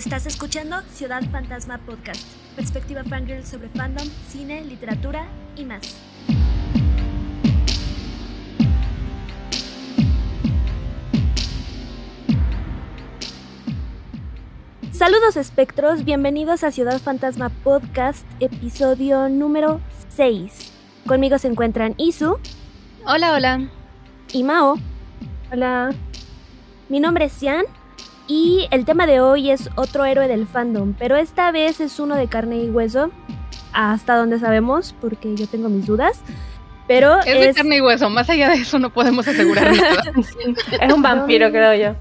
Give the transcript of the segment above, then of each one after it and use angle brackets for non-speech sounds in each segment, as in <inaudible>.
Estás escuchando Ciudad Fantasma Podcast, perspectiva fangirl sobre fandom, cine, literatura y más. Saludos espectros, bienvenidos a Ciudad Fantasma Podcast, episodio número 6. Conmigo se encuentran Isu. Hola, hola. Y Mao. Hola. Mi nombre es Cian y el tema de hoy es otro héroe del fandom, pero esta vez es uno de carne y hueso, hasta donde sabemos, porque yo tengo mis dudas. Pero es, de carne y hueso, más allá de eso no podemos asegurar <laughs> nada. es un vampiro, creo yo.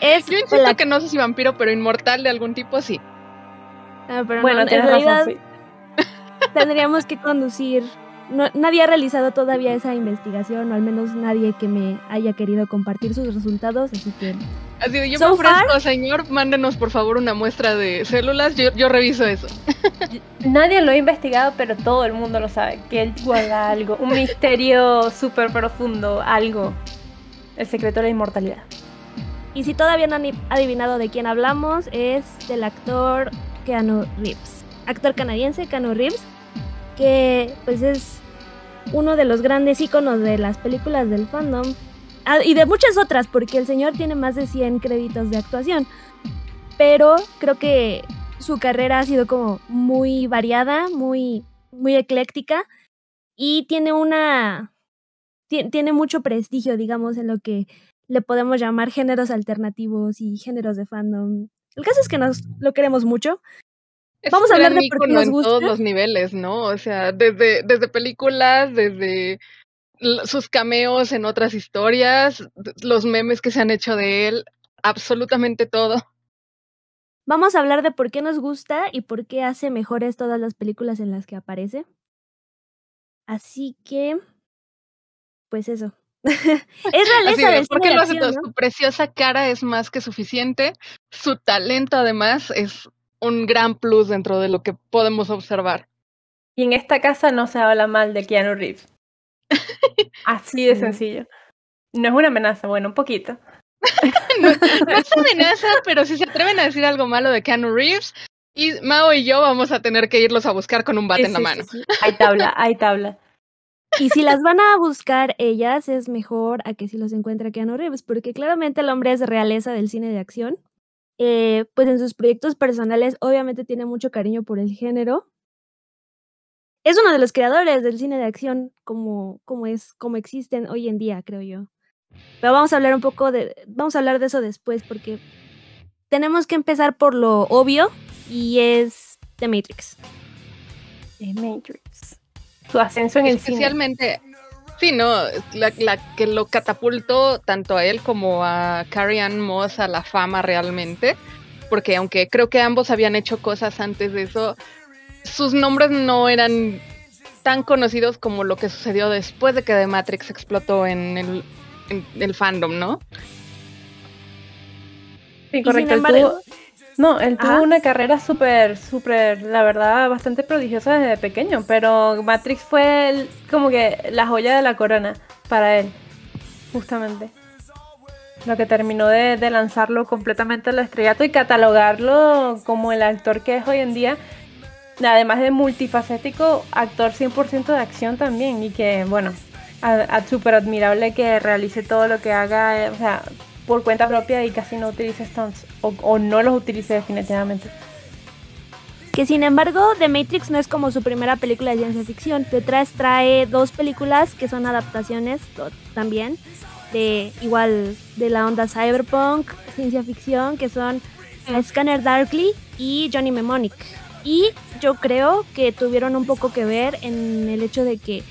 Es yo insisto que no sé si vampiro, pero inmortal de algún tipo sí. Ah, bueno, en realidad <laughs> tendríamos que conducir nadie ha realizado todavía esa investigación, o al menos nadie que me haya querido compartir sus resultados, así que... Así de, yo me ofrezco, señor, mándenos por favor una muestra de células, yo, yo reviso eso. Nadie lo ha investigado, pero todo el mundo lo sabe, que él guarda algo, un misterio súper profundo, algo, el secreto de la inmortalidad. Y si todavía no han adivinado de quién hablamos, es del actor Keanu Reeves. Actor canadiense, Keanu Reeves, que pues es uno de los grandes iconos de las películas del fandom ah, y de muchas otras, porque el señor tiene más de 100 créditos de actuación. Pero creo que su carrera ha sido como muy variada, muy, muy ecléctica y tiene una. Tiene mucho prestigio, digamos, en lo que le podemos llamar géneros alternativos y géneros de fandom. El caso es que nos lo queremos mucho Vamos a hablar de por qué nos gusta. en todos los niveles, ¿no? O sea, desde, desde películas, desde sus cameos en otras historias, los memes que se han hecho de él, absolutamente todo. Vamos a hablar de por qué nos gusta y por qué hace mejores todas las películas en las que aparece. Así que, pues eso. <laughs> es realeza del porque lo hace todo. Su preciosa cara es más que suficiente. Su talento, además, es un gran plus dentro de lo que podemos observar. Y en esta casa no se habla mal de Keanu Reeves. <laughs> Así de sencillo. No es una amenaza, bueno, un poquito. <laughs> no, es amenaza, pero si se atreven a decir algo malo de Keanu Reeves, y Mao y yo vamos a tener que irlos a buscar con un bate en la mano. hay tabla, hay tabla. Y si las van a buscar ellas, es mejor a que si los encuentra Keanu Reeves, porque claramente el hombre es realeza del cine de acción. Eh, pues en sus proyectos personales obviamente tiene mucho cariño por el género. Es uno de los creadores del cine de acción como, como es, como existen hoy en día, creo yo. Pero vamos a hablar un poco de, vamos a hablar de eso después porque tenemos que empezar por lo obvio y es The Matrix. The Matrix. Su ascenso en el cine. Sí, no, la, que lo catapultó tanto a él como a Carrie Ann Moss a la fama realmente, porque aunque creo que ambos habían hecho cosas antes de eso, sus nombres no eran tan conocidos como lo que sucedió después de que The Matrix explotó en el, en el fandom, ¿no? Sí, correcto. No, él tuvo una carrera súper, súper, la verdad, bastante prodigiosa desde pequeño, pero Matrix fue como que la joya de la corona para él, justamente. Lo que terminó de, lanzarlo completamente al estrellato y catalogarlo como el actor que es hoy en día, además de multifacético, actor 100% de acción también y que, bueno, súper admirable que realice todo lo que haga, o sea, por cuenta propia y casi no utilice stunts o, no los utilice definitivamente. Que sin embargo, The Matrix no es como su primera película de ciencia ficción. Detrás trae dos películas que son adaptaciones también, de igual de la onda cyberpunk, ciencia ficción, que son Scanner Darkly y Johnny Mnemonic. Y yo creo que tuvieron un poco que ver en el hecho de que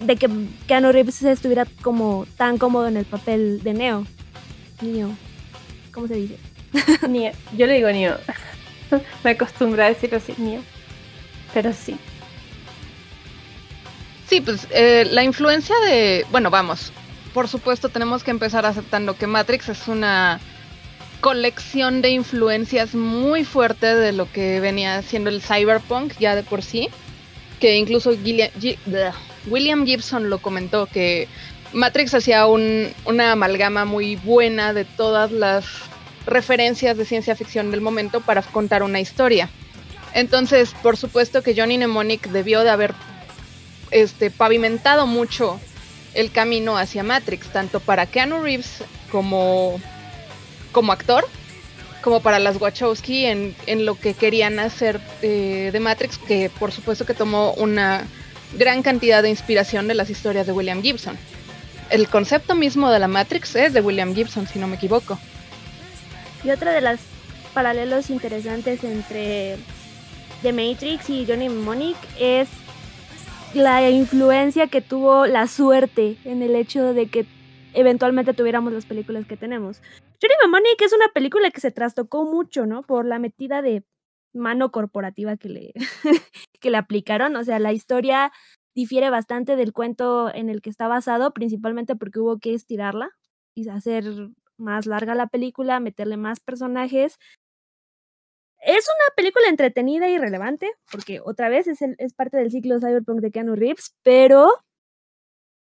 de que Keanu Reeves estuviera como tan cómodo en el papel de Neo. Neo. ¿Cómo se dice? <laughs> Neo. Yo le digo Neo. <laughs> Me acostumbro a decirlo así, Neo. Pero sí. Sí, pues eh, la influencia de. Bueno, vamos. Por supuesto, tenemos que empezar aceptando que Matrix es una colección de influencias muy fuerte de lo que venía siendo el cyberpunk ya de por sí. Que incluso William Gibson lo comentó que Matrix hacía un, una amalgama muy buena de todas las referencias de ciencia ficción del momento para contar una historia. Entonces, por supuesto que Johnny Mnemonic debió de haber este, pavimentado mucho el camino hacia Matrix, tanto para Keanu Reeves como, como actor, como para las Wachowski en, en lo que querían hacer eh, de Matrix, que por supuesto que tomó una gran cantidad de inspiración de las historias de William Gibson. El concepto mismo de la Matrix es de William Gibson, si no me equivoco. Y otra de las paralelos interesantes entre The Matrix y Johnny Mnemonic es la influencia que tuvo la suerte en el hecho de que eventualmente tuviéramos las películas que tenemos. Johnny Mnemonic es una película que se trastocó mucho, ¿no? Por la metida de mano corporativa que le, <laughs> que le aplicaron. O sea, la historia difiere bastante del cuento en el que está basado, principalmente porque hubo que estirarla y hacer más larga la película, meterle más personajes es una película entretenida y relevante, porque otra vez es, es parte del ciclo Cyberpunk de Keanu Reeves, pero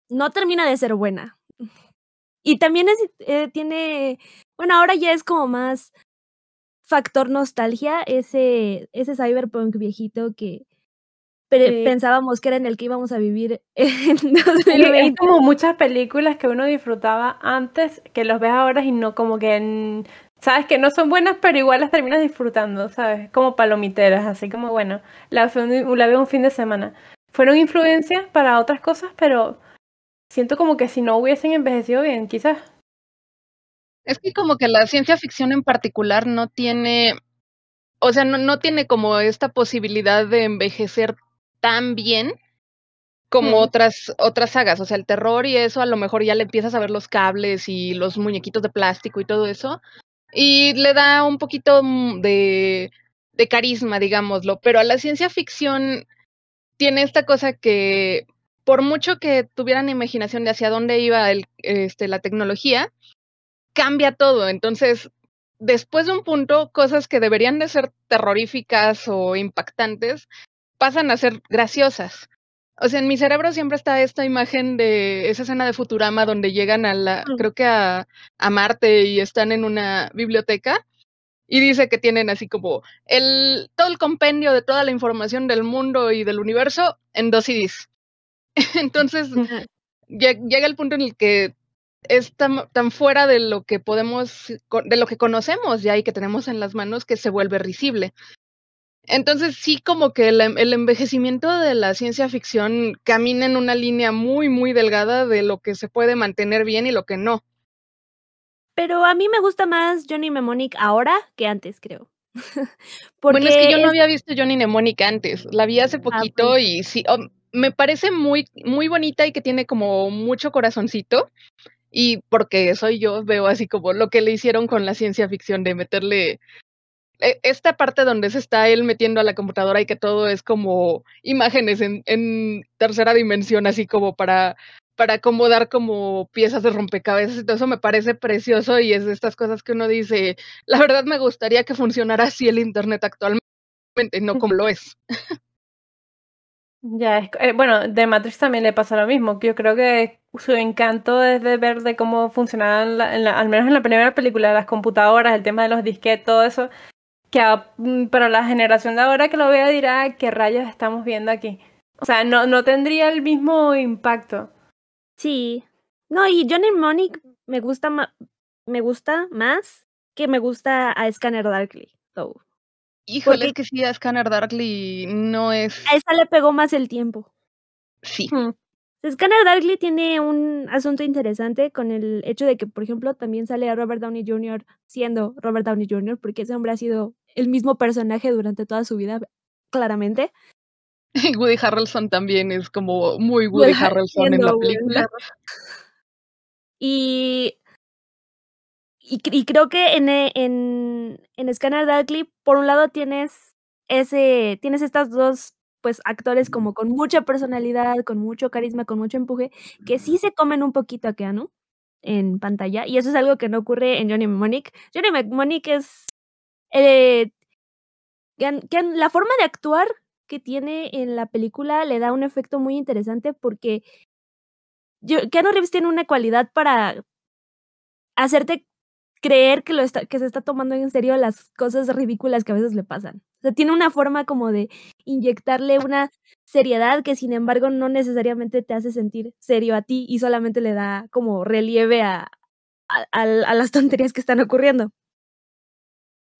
no termina de ser buena. Y también eh, tiene, bueno, ahora ya es como más factor nostalgia, ese, ese Cyberpunk viejito que pensábamos que era en el que íbamos a vivir <laughs> en 2020. Es como muchas películas que uno disfrutaba antes, que los ves ahora y no como que en sabes que no son buenas, pero igual las terminas disfrutando, ¿sabes? Como palomiteras, así como, bueno, la, la veo un fin de semana. Fueron influencias para otras cosas, pero siento como que si no hubiesen envejecido bien, quizás. Es que como que la ciencia ficción en particular no tiene, o sea, no, no tiene como esta posibilidad de envejecer tan bien como otras otras sagas, o sea, el terror y eso a lo mejor ya le empiezas a ver los cables y los muñequitos de plástico y todo eso, y le da un poquito mm, de, de carisma, digámoslo, pero a la ciencia ficción tiene esta cosa que por mucho que tuvieran imaginación de hacia dónde iba el, este, la tecnología, cambia todo. Entonces, después de un punto, cosas que deberían de ser terroríficas o impactantes pasan a ser graciosas. O sea, en mi cerebro siempre está esta imagen de esa escena de Futurama donde llegan a la, creo que a, a Marte y están en una biblioteca y dice que tienen así como el todo el compendio de toda la información del mundo y del universo en dos CDs. <laughs> Entonces llega el punto en el que es tan, tan, fuera de lo que podemos, de lo que conocemos ya y que tenemos en las manos que se vuelve risible. Entonces sí como que el, el, envejecimiento de la ciencia ficción camina en una línea muy, muy delgada de lo que se puede mantener bien y lo que no. Pero a mí me gusta más Johnny Mnemonic ahora que antes, creo. Porque <laughs> bueno, es que yo no había visto Johnny Mnemonic antes, la vi hace ah, poquito y sí, oh, me parece muy, muy bonita y que tiene como mucho corazoncito. Y porque soy yo, veo así como lo que le hicieron con la ciencia ficción de meterle esta parte donde se está él metiendo a la computadora y que todo es como imágenes en, en tercera dimensión, así como para, para acomodar como piezas de rompecabezas y todo eso me parece precioso y es de estas cosas que uno dice, la verdad me gustaría que funcionara así el Internet actualmente, no como lo es. Ya, es, eh, bueno, de Matrix también le pasa lo mismo. Yo creo que su encanto es de ver de cómo funcionaban, al menos en la primera película, las computadoras, el tema de los disquetes, todo eso, que mm, para la generación de ahora que lo vea dirá qué rayos estamos viendo aquí. O sea, no, no tendría el mismo impacto. Sí. No, y Johnny Mnemonic me gusta me gusta más que me gusta a Scanner Darkly. Híjole, es que sí, a Scanner Darkly no es. A esa le pegó más el tiempo. Sí. Scanner Darkly tiene un asunto interesante con el hecho de que, por ejemplo, también sale a Robert Downey Jr. siendo Robert Downey Jr., porque ese hombre ha sido el mismo personaje durante toda su vida, claramente. Y <laughs> Woody Harrelson también es como muy Woody Harrelson en la película. Y, y, creo que en, en, en Scanner Darkly, por un lado tienes ese, tienes estas dos pues actores como con mucha personalidad, con mucho carisma, con mucho empuje, que sí se comen un poquito a Keanu en pantalla, y eso es algo que no ocurre en Johnny Mnemonic. Johnny Mnemonic es eh, la forma de actuar que tiene en la película le da un efecto muy interesante porque yo, Keanu Reeves tiene una cualidad para hacerte creer que, lo está, que se está tomando en serio las cosas ridículas que a veces le pasan. O sea, tiene una forma como de inyectarle una seriedad que sin embargo no necesariamente te hace sentir serio a ti y solamente le da como relieve a, a, las <laughs> tonterías que están ocurriendo.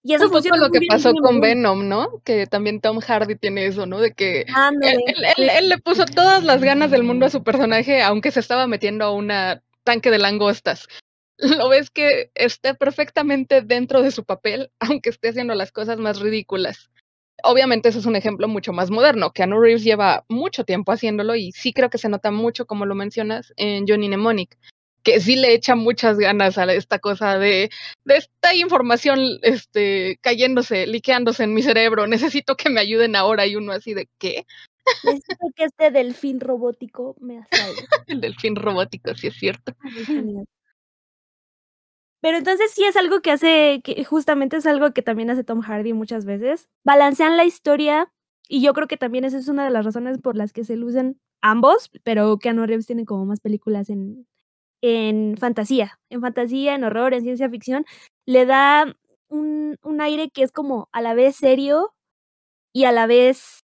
Y eso poco lo que pasó con Venom, ¿no? Que también Tom Hardy tiene eso, ¿no? De que él, le puso todas las ganas del mundo a su personaje, aunque se estaba metiendo a un tanque de langostas. <laughs> Lo ves que esté perfectamente dentro de su papel, <laughs> aunque esté haciendo las cosas más ridículas. Obviamente eso es un ejemplo mucho más moderno. que Keanu Reeves lleva mucho tiempo haciéndolo y sí creo que se nota mucho, como lo mencionas, en Johnny Mnemonic que sí le echa muchas ganas a esta cosa de, de esta información este, cayéndose, liqueándose en mi cerebro. Necesito que me ayuden ahora y uno así de ¿qué? Necesito que este delfín robótico me asalve. <laughs> El delfín robótico, sí es cierto. Pero entonces sí es algo que hace, que justamente es algo que también hace Tom Hardy muchas veces. Balancean la historia y yo creo que también esa es una de las razones por las que se lucen ambos, pero Keanu Reeves tiene como más películas en, en fantasía, en fantasía, en horror, en ciencia ficción, le da un, un aire que es como a la vez serio y a la vez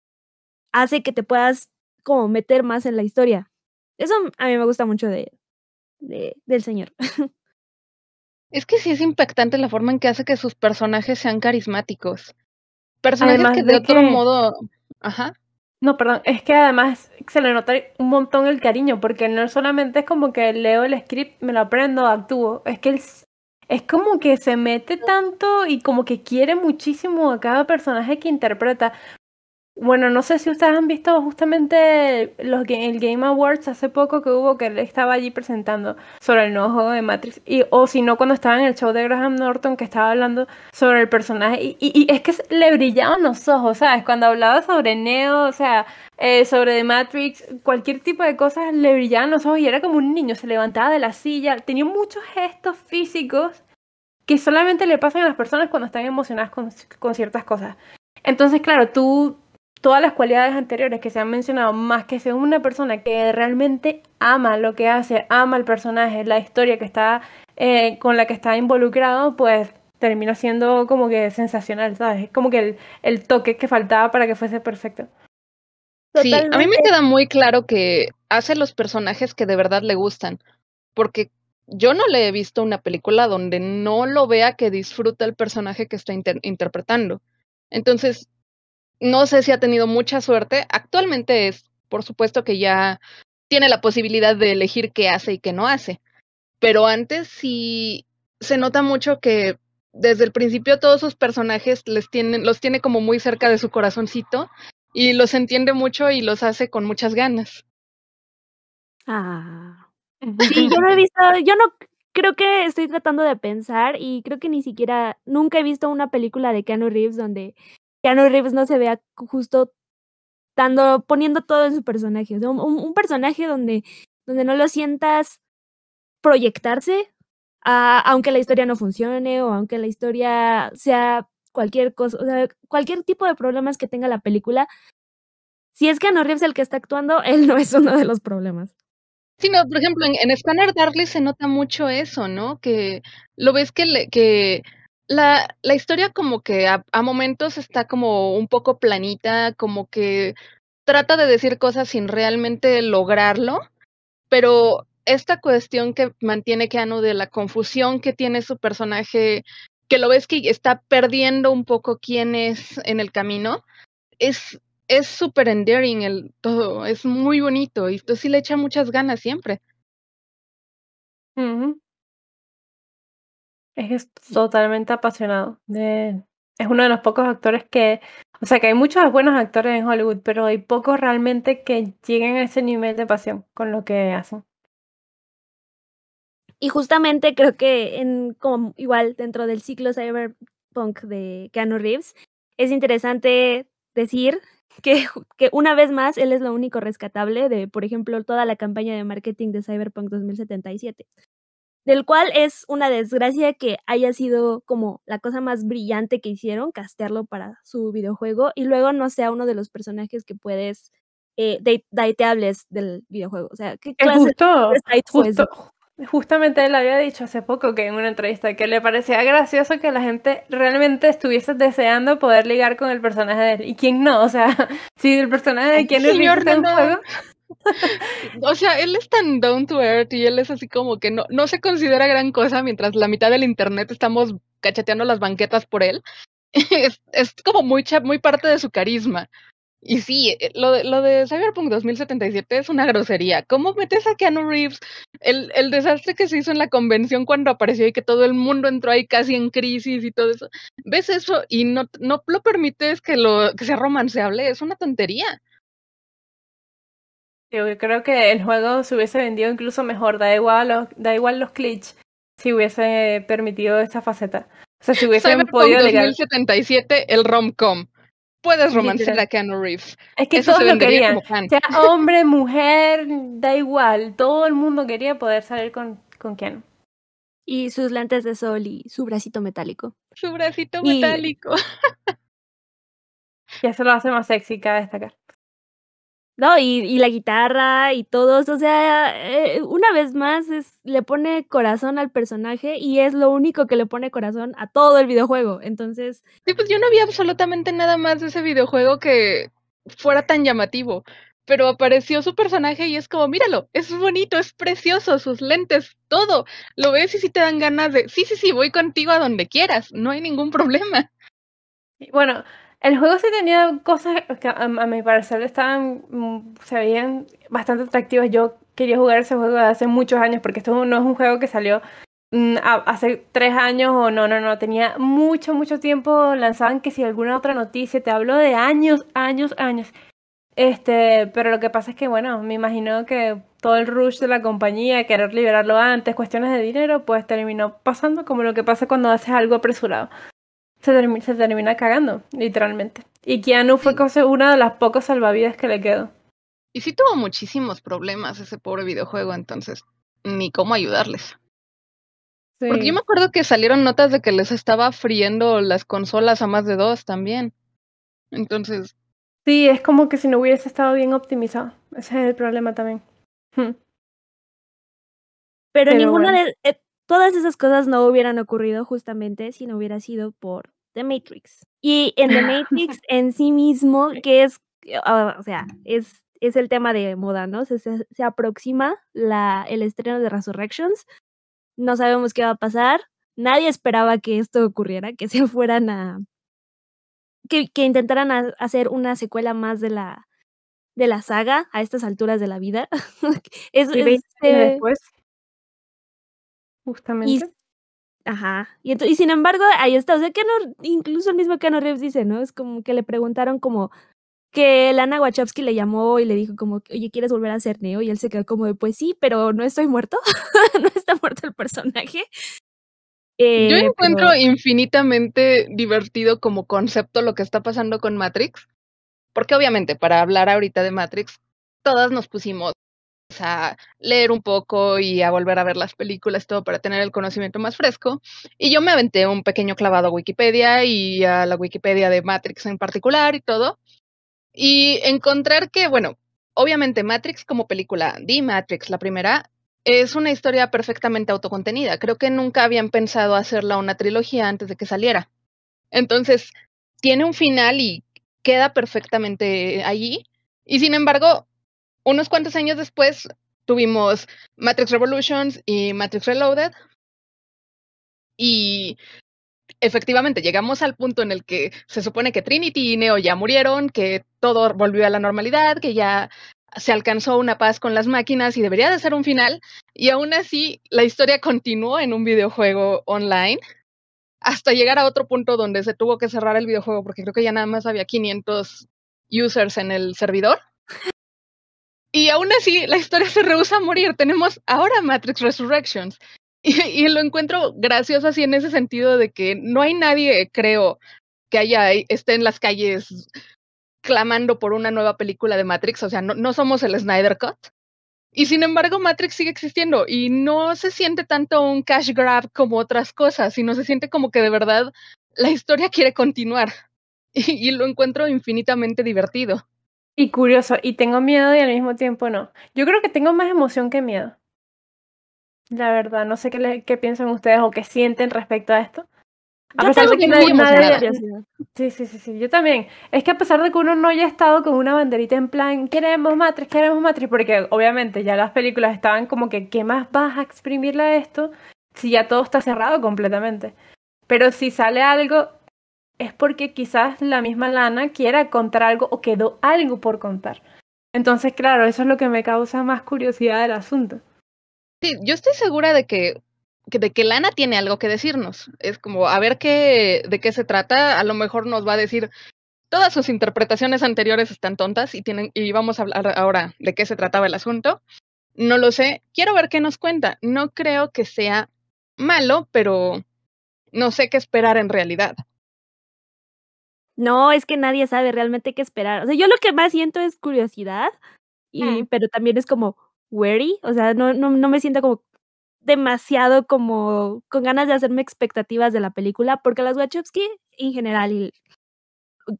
hace que te puedas como meter más en la historia. Eso a mí me gusta mucho de, de del señor. <laughs> Es que sí es impactante la forma en que hace que sus personajes sean carismáticos. Personajes que de, otro modo. Ajá. No, perdón, es que además se le nota un montón el cariño, porque no solamente es como que leo el script, me lo aprendo, actúo, es que él es como que se mete tanto y como que quiere muchísimo a cada personaje que interpreta. Bueno, no sé si ustedes han visto justamente los, el Game Awards hace poco que hubo que él estaba allí presentando sobre el nuevo juego de Matrix. Y, o si no, cuando estaba en el show de Graham Norton que estaba hablando sobre el personaje. Y, y, es que le brillaban los ojos, ¿sabes? Cuando hablaba sobre Neo, o sea, eh, sobre The Matrix, cualquier tipo de cosas le brillaban los ojos y era como un niño, se levantaba de la silla, tenía muchos gestos físicos que solamente le pasan a las personas cuando están emocionadas con, con ciertas cosas. Entonces, claro, tú todas las cualidades anteriores que se han mencionado, más que sea una persona que realmente ama lo que hace, ama el personaje, la historia que está eh, con la que está involucrado, pues termina siendo como que sensacional, ¿sabes? Es como que el, el toque que faltaba para que fuese perfecto. Sí, a mí me queda muy claro que hace los personajes que de verdad le gustan, porque yo no le he visto una película donde no lo vea que disfruta el personaje que está interpretando. Entonces, no sé si ha tenido mucha suerte. Actualmente es, por supuesto que ya tiene la posibilidad de elegir qué hace y qué no hace. Pero antes sí se nota mucho que desde el principio todos sus personajes les tienen, los tiene como muy cerca de su corazoncito y los entiende mucho y los hace con muchas ganas. Ah. Sí, yo no he visto, yo no creo que estoy tratando de pensar y creo que ni siquiera, nunca he visto una película de Keanu Reeves donde Keanu Reeves no se vea justo poniendo todo en su personaje. un, personaje donde, donde no lo sientas proyectarse, aunque la historia no funcione o aunque la historia sea cualquier cosa, o sea, cualquier tipo de problemas que tenga la película. Si es Keanu Reeves el que está actuando, él no es uno de los problemas. Sí, no, por ejemplo, en, Scanner Darkly se nota mucho eso, ¿no? Que lo ves que, que la, la historia como que a, momentos está como un poco planita, como que trata de decir cosas sin realmente lograrlo, pero esta cuestión que mantiene Keanu de la confusión que tiene su personaje, que lo ves que está perdiendo un poco quién es en el camino, es es súper endearing el todo, es muy bonito y tú sí le echa muchas ganas siempre. Es totalmente apasionado. De... Es uno de los pocos actores que, o sea, que hay muchos buenos actores en Hollywood, pero hay pocos realmente que lleguen a ese nivel de pasión con lo que hacen. Y justamente creo que en como igual dentro del ciclo cyberpunk de Keanu Reeves es interesante decir que, que una vez más él es lo único rescatable de, por ejemplo, toda la campaña de marketing de Cyberpunk 2077 del cual es una desgracia que haya sido como la cosa más brillante que hicieron, castearlo para su videojuego, y luego no sea uno de los personajes que puedes eh, dateables del videojuego. O sea, ¿qué clase justo, justamente él había dicho hace poco que en una entrevista que le parecía gracioso que la gente realmente estuviese deseando poder ligar con el personaje de él. ¿Y quién no? O sea, <laughs> si el personaje de quién es un juego. O sea, él es tan down to earth y él es así como que no, no se considera gran cosa mientras la mitad del internet estamos cacheteando las banquetas por él. <laughs> es, es como muy, muy parte de su carisma. Y sí, eh, lo de, lo de Cyberpunk 2077 es una grosería. ¿Cómo metes a Keanu Reeves? El, el desastre que se hizo en la convención cuando apareció y que todo el mundo entró ahí casi en crisis y todo eso. ¿Ves eso y no, no lo permites que, lo, que sea romanceable? Es una tontería. Yo creo que el juego se hubiese vendido incluso mejor. Da igual los, da igual los glitch si hubiese permitido esa faceta. O sea, si hubiesen podido 2077, el rom-com puedes romancear a Keanu Reeves. Es que Eso todos lo querían. Sea hombre, mujer, da igual. Todo el mundo quería poder salir con, con Keanu. Y sus lentes de sol y su bracito metálico. Su bracito metálico. <laughs> Ya se lo hace más sexy cada destacar. No, y, y, la guitarra y todos, o sea, eh, una vez más es, le pone corazón al personaje y es lo único que le pone corazón a todo el videojuego. Entonces. Sí, pues yo no vi absolutamente nada más de ese videojuego que fuera tan llamativo. Pero apareció su personaje y es como, míralo, es bonito, es precioso, sus lentes, todo. Lo ves y si te dan ganas de, sí, sí, sí, voy contigo a donde quieras, no hay ningún problema. Bueno, el juego sí tenía cosas que a, mi parecer estaban, mm, se veían bastante atractivas. Yo quería jugar ese juego hace muchos años porque esto no es un juego que salió mm, hace tres años o no, no, no, tenía mucho, mucho tiempo, lanzaban que si alguna otra noticia, te hablo de años, años, años. Este, pero lo que pasa es que, bueno, me imagino que todo el rush de la compañía, querer liberarlo antes, cuestiones de dinero, pues terminó pasando como lo que pasa cuando haces algo apresurado se, termina cagando, literalmente. Y Keanu fue una de las pocas salvavidas que le quedó. Y sí tuvo muchísimos problemas ese pobre videojuego, entonces ni cómo ayudarles. Porque yo me acuerdo que salieron notas de que les estaba friendo las consolas a más de dos también. Entonces. Sí, es como que si no hubiese estado bien optimizado. Ese es el problema también. Hmm. Pero, ninguna de. Eh, todas esas cosas no hubieran ocurrido justamente si no hubiera sido por The Matrix. Y en The Matrix <laughs> en sí mismo, que es, ah, o sea, es, es el tema de moda, ¿no? Se, se, aproxima la, el estreno de Resurrections. No sabemos qué va a pasar. Nadie esperaba que esto ocurriera, que se <laughs> fueran a. que, que intentaran hacer una secuela más de la, de la saga a estas alturas de la vida. <laughs> es, después. Justamente. Ajá. Y, y, sin embargo, ahí está. O sea, que no, incluso el mismo Keanu Reeves dice, ¿no? Es como que le preguntaron como que Lana Wachowski le llamó y le dijo como, oye, ¿quieres volver a ser Neo? Y él se quedó como de, pues sí, pero no estoy muerto. <laughs> no está muerto el personaje. Eh, Yo encuentro infinitamente divertido como concepto lo que está pasando con Matrix. Porque obviamente, para hablar ahorita de Matrix, todas nos pusimos a leer un poco y a volver a ver las películas, todo para tener el conocimiento más fresco. Y yo me aventé un pequeño clavado a Wikipedia y a la Wikipedia de Matrix en particular y todo. Y encontrar que, bueno, obviamente Matrix como película, The Matrix, la primera, es una historia perfectamente autocontenida. Creo que nunca habían pensado hacerla una trilogía antes de que saliera. Entonces, tiene un final y queda perfectamente allí. Y sin embargo, unos cuantos años después tuvimos Matrix Revolutions y Matrix Reloaded. Y efectivamente llegamos al punto en el que se supone que Trinity y Neo ya murieron, que todo volvió a la normalidad, que ya se alcanzó una paz con las máquinas y debería de ser un final. Y aún así, la historia continuó en un videojuego online hasta llegar a otro punto donde se tuvo que cerrar el videojuego porque creo que ya nada más había 500 users en el servidor. Y aún así, la historia se rehúsa a morir. Tenemos ahora Matrix Resurrections. <laughs> Y, lo encuentro gracioso así en ese sentido de que no hay nadie, creo, que haya esté en las calles clamando por una nueva película de Matrix. O sea, no, no somos el Snyder Cut. Y sin embargo, Matrix sigue existiendo y no se siente tanto un cash grab como otras cosas, sino se siente como que de verdad la historia quiere continuar. <laughs> y lo encuentro infinitamente divertido. Y curioso, y tengo miedo y al mismo tiempo no. Yo creo que tengo más emoción que miedo. La verdad, no sé qué, qué piensan ustedes o qué sienten respecto a esto. A pesar de que nadie, Sí, sí, sí, sí, yo también. Es que a pesar de que uno no haya estado con una banderita en plan, queremos Matrix, queremos Matrix, porque obviamente ya las películas estaban como que, ¿qué más vas a exprimirle a esto si ya todo está cerrado completamente? Pero si sale algo, es porque quizás la misma Lana quiera contar algo o quedó algo por contar. Entonces, claro, eso es lo que me causa más curiosidad del asunto. Sí, yo estoy segura de que de que Lana tiene algo que decirnos. Es como, a ver qué, de qué se trata. A lo mejor nos va a decir, todas sus interpretaciones anteriores están tontas y, tienen, y vamos a hablar ahora de qué se trataba el asunto. No lo sé. Quiero ver qué nos cuenta. No creo que sea malo, pero no sé qué esperar en realidad. No, es que nadie sabe realmente qué esperar. O sea, yo lo que más siento es curiosidad, y, mm. pero también es como wary. O sea, no, no, no me siento como demasiado como con ganas de hacerme expectativas de la película, porque las Wachowski en general, y,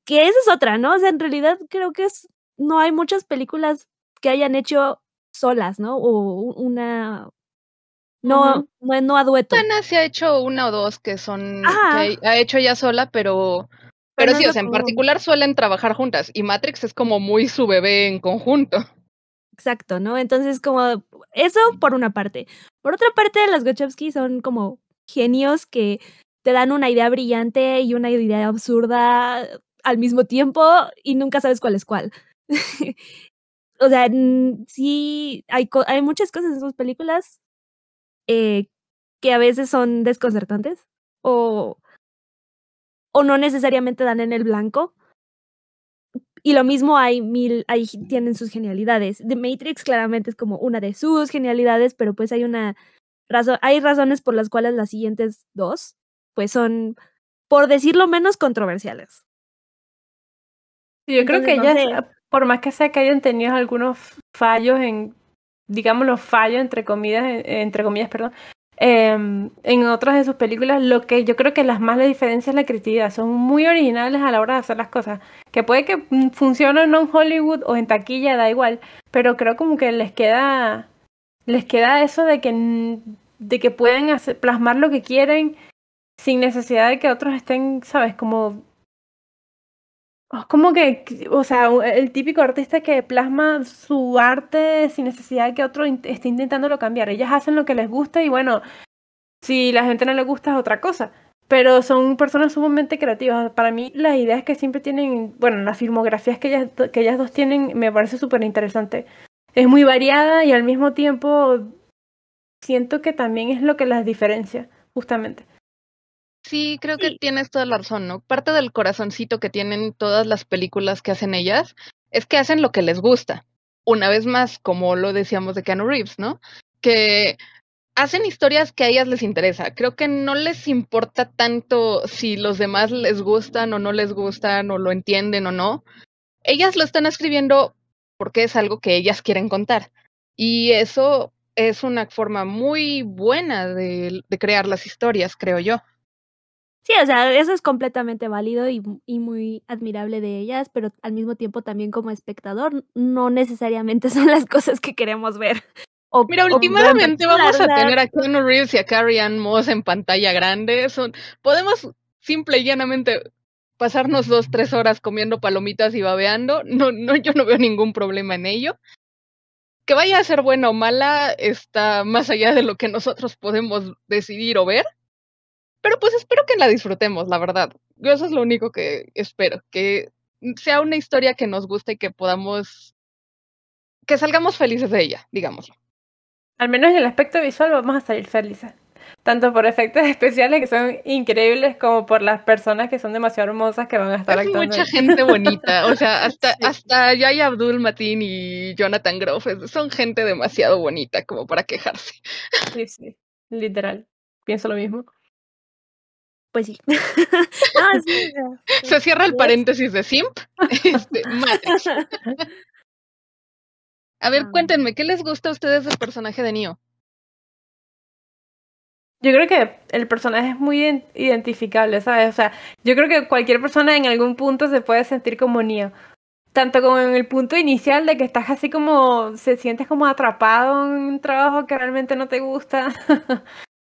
que esa es otra, ¿no? O sea, en realidad creo que es, no hay muchas películas que hayan hecho solas, ¿no? O una... No, no, no a dueto. Ana se ha hecho una o dos que son, que ha hecho ella sola, pero pero, sí, o sea, en particular suelen trabajar juntas y Matrix es como muy su bebé en conjunto. Exacto, ¿no? Entonces, como eso por una parte. Por otra parte, las Wachowski son como genios que te dan una idea brillante y una idea absurda al mismo tiempo y nunca sabes cuál es cuál. <laughs> o sea, sí, hay, hay muchas cosas en sus películas eh, que a veces son desconcertantes o, o no necesariamente dan en el blanco. Y lo mismo hay mil, ahí tienen sus genialidades. The Matrix claramente es como una de sus genialidades, pero pues hay una razón, hay razones por las cuales las siguientes dos, pues son, por decirlo menos, controversiales. yo creo que ellas, por más que sea que hayan tenido algunos fallos en, digamos los fallos entre comillas, entre comillas, perdón, Em, en otras de sus películas, lo que yo creo que las más le diferencia es la creatividad. Son muy originales a la hora de hacer las cosas. Que puede que funcione no en Hollywood o en taquilla, da igual. Pero creo como que les queda. Les queda eso de que, de que pueden plasmar lo que quieren sin necesidad de que otros estén, ¿sabes? Como como que, o sea, el típico artista que plasma su arte sin necesidad de que otro esté intentándolo cambiar. Ellas hacen lo que les gusta y bueno, si la gente no le gusta es otra cosa. Pero son personas sumamente creativas. Para mí las ideas que siempre tienen, bueno, las filmografías que ellas, que ellas dos tienen me parece súper interesante. Es muy variada y al mismo tiempo siento que también es lo que las diferencia, justamente. Sí, creo que tienes toda la razón, ¿no? Parte del corazoncito que tienen todas las películas que hacen ellas es que hacen lo que les gusta. Una vez más, como lo decíamos de Keanu Reeves, ¿no? Que hacen historias que a ellas les interesa. Creo que no les importa tanto si los demás les gustan o no les gustan o lo entienden o no. Ellas lo están escribiendo porque es algo que ellas quieren contar. Y eso es una forma muy buena de, de crear las historias, creo yo. Sí, o sea, eso es completamente válido y, y, muy admirable de ellas, pero al mismo tiempo también como espectador no necesariamente <laughs> son las cosas que queremos ver. O, Mira, últimamente vamos a tener a Keanu Reeves y a Carrie Ann Moss en pantalla grande. Son, podemos simple y llanamente pasarnos dos, tres horas comiendo palomitas y babeando. No, no, yo no veo ningún problema en ello. Que vaya a ser buena o mala está más allá de lo que nosotros podemos decidir o ver pero pues espero que la disfrutemos, la verdad. Yo eso es lo único que espero, que sea una historia que nos guste y que podamos, que salgamos felices de ella, digámoslo. Al menos en el aspecto visual vamos a salir felices. Tanto por efectos <laughs> especiales que son increíbles como por las personas que son demasiado hermosas que van a estar Hay mucha gente bonita, o sea, <laughs> hasta, hasta Yaya Abdul Matin y Jonathan Groff son gente demasiado bonita como para quejarse. Sí, sí, literal. Pienso lo mismo pues sí. <laughs> <laughs> Se cierra el paréntesis de Simp. <laughs> Este, a ver, ah. cuéntenme, ¿qué les gusta a ustedes del personaje de Neo? Yo creo que el personaje es muy identificable, ¿sabes? O sea, yo creo que cualquier persona en algún punto se puede sentir como Neo. tanto como en el punto inicial de que estás así como, se sientes como atrapado en un trabajo que realmente no te gusta,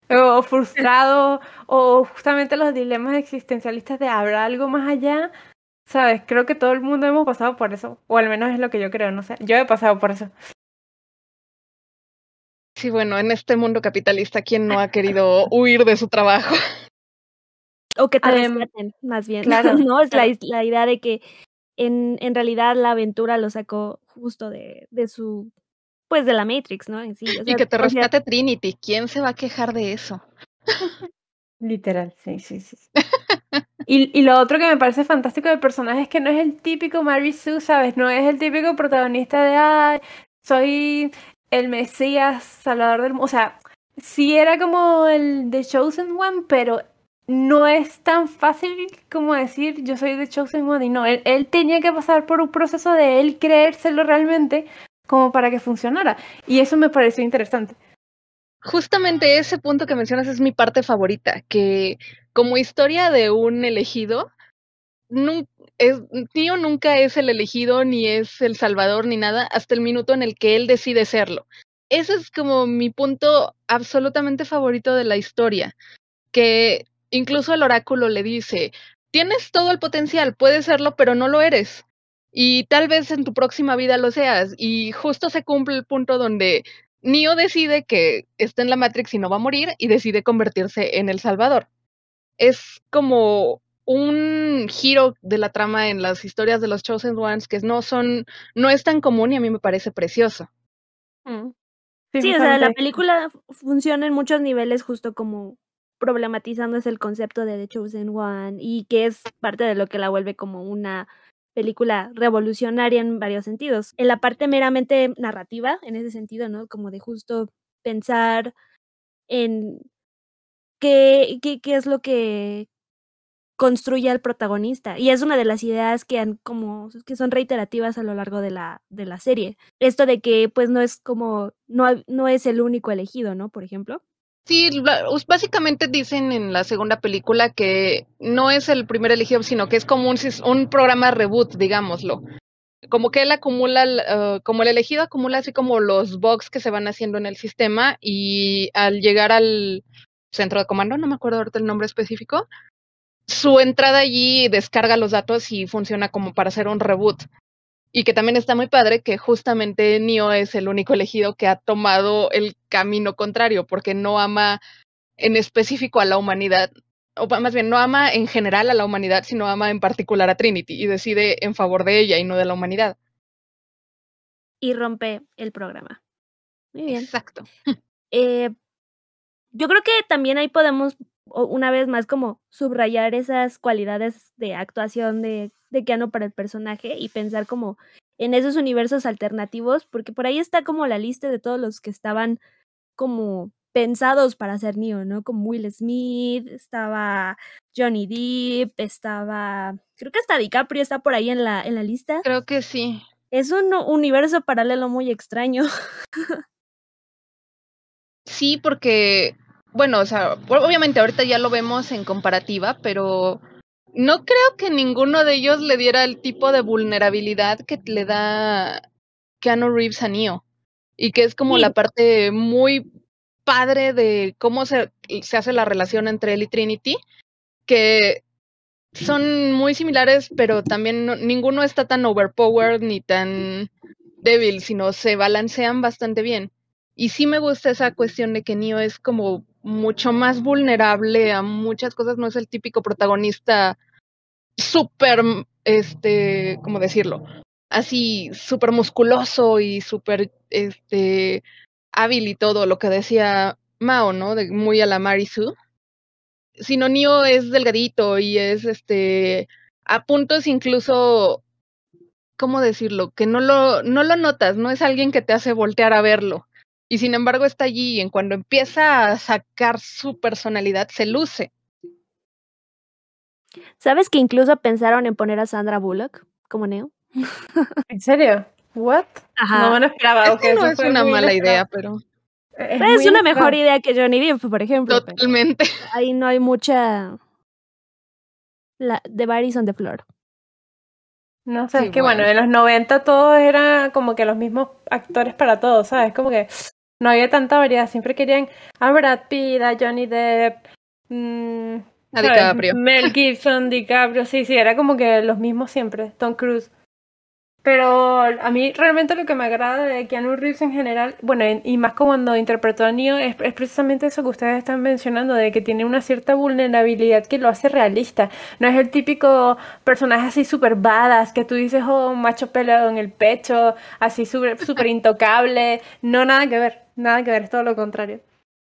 o frustrado, o justamente los dilemas existencialistas de habrá algo más allá. Sabes, creo que todo el mundo hemos pasado por eso, o al menos es lo que yo creo, no sé, yo he pasado por eso. Sí, bueno, en este mundo capitalista, ¿quién no ha querido huir de su trabajo? O que te rescaten, más bien. Claro, <laughs> ¿no? Es La, la, idea de que en, en realidad la aventura lo sacó justo de, de su, pues de la Matrix, ¿no? En sí, y que te rescate Trinity, ¿quién se va a quejar de eso? Literal, sí, sí, sí. y, y, lo otro que me parece fantástico del personaje es que no es el típico Mary Sue, ¿sabes? No es el típico protagonista de, ay, soy el Mesías, Salvador del mundo. O sea, sí era como el The Chosen One, pero no es tan fácil como decir yo soy de Chosen One y no, él, él, tenía que pasar por un proceso de él creérselo realmente como para que funcionara. Y eso me pareció interesante. Justamente ese punto que mencionas es mi parte favorita, que como historia de un elegido, Tío nunca es el elegido, ni es el salvador, ni nada, hasta el minuto en el que él decide serlo. Ese es como mi punto absolutamente favorito de la historia, que Incluso el oráculo le dice, tienes todo el potencial, puedes serlo, pero no lo eres. Y tal vez en tu próxima vida lo seas. Y justo se cumple el punto donde Neo decide que está en la Matrix y no va a morir y decide convertirse en el Salvador. Es como un giro de la trama en las historias de los Chosen Ones que no son, no es tan común y a mí me parece precioso. Mm. Sí, o sea, la película funciona en muchos niveles justo como problematizando es el concepto de The Chosen One y que es parte de lo que la vuelve como una película revolucionaria en varios sentidos. En la parte meramente narrativa, en ese sentido, ¿no? Como de justo pensar en qué, qué, qué es lo que construye al protagonista. Y es una de las ideas que han como que son reiterativas a lo largo de la, de la serie. Esto de que pues no es como, no, no es el único elegido, ¿no? Por ejemplo. Sí, básicamente dicen en la segunda película que no es el primer elegido, sino que es como un, un programa reboot, digámoslo. Como que él acumula, uh, como el elegido acumula así como los bugs que se van haciendo en el sistema y al llegar al centro de comando, no me acuerdo ahorita el nombre específico, su entrada allí descarga los datos y funciona como para hacer un reboot. Y que también está muy padre que justamente Neo es el único elegido que ha tomado el camino contrario, porque no ama en específico a la humanidad, o más bien no ama en general a la humanidad, sino ama en particular a Trinity y decide en favor de ella y no de la humanidad. Y rompe el programa. Muy bien. Exacto. Eh, yo creo que también ahí podemos una vez más como subrayar esas cualidades de actuación de, de Keanu para el personaje y pensar como en esos universos alternativos, porque por ahí está como la lista de todos los que estaban como pensados para ser Neo, ¿no? Como Will Smith, estaba Johnny Depp, estaba, creo que hasta DiCaprio está por ahí en la, en la lista. Creo que sí. Es un universo paralelo muy extraño. <laughs> sí, porque bueno, o sea, obviamente ahorita ya lo vemos en comparativa, pero no creo que ninguno de ellos le diera el tipo de vulnerabilidad que le da Keanu Reeves a Neo. Y que es como la parte muy padre de cómo se, se hace la relación entre él y Trinity, que son muy similares, pero también ninguno está tan overpowered ni tan débil, sino se balancean bastante bien. Y sí me gusta esa cuestión de que Neo es como mucho más vulnerable a muchas cosas, no es el típico protagonista súper, este, ¿cómo decirlo? Así, súper musculoso y súper, este, hábil y todo, lo que decía Mao, ¿no? De muy a la Marisu. Sino Neo es delgadito y es, este, a puntos incluso, ¿cómo decirlo? Que no lo, no lo notas, no es alguien que te hace voltear a verlo y sin embargo está allí y en cuando empieza a sacar su personalidad se luce. ¿Sabes que incluso pensaron en poner a Sandra Bullock como Neo? ¿En serio? ¿What? No me lo esperaba. no es una mala idea, pero... Es, una mejor idea que Johnny Depp, por ejemplo. Totalmente. Ahí no hay mucha... La... The bodies on the floor. No sé, es que bueno. en los 90 todos eran como que los mismos actores para todos, ¿sabes? Como que no había tanta variedad, siempre querían a Brad Pitt, a Johnny Depp, mmm, a DiCaprio. Mel Gibson, DiCaprio, sí, sí, era como que los mismos siempre, Tom Cruise. Pero a mí realmente lo que me agrada de Keanu Reeves en general, bueno, y más como cuando interpretó a Neo, es, precisamente eso que ustedes están mencionando, de que tiene una cierta vulnerabilidad que lo hace realista. No es el típico personaje así súper badass, que tú dices, oh, macho pelado en el pecho, así súper <laughs> super intocable. No, nada que ver, nada que ver, es todo lo contrario.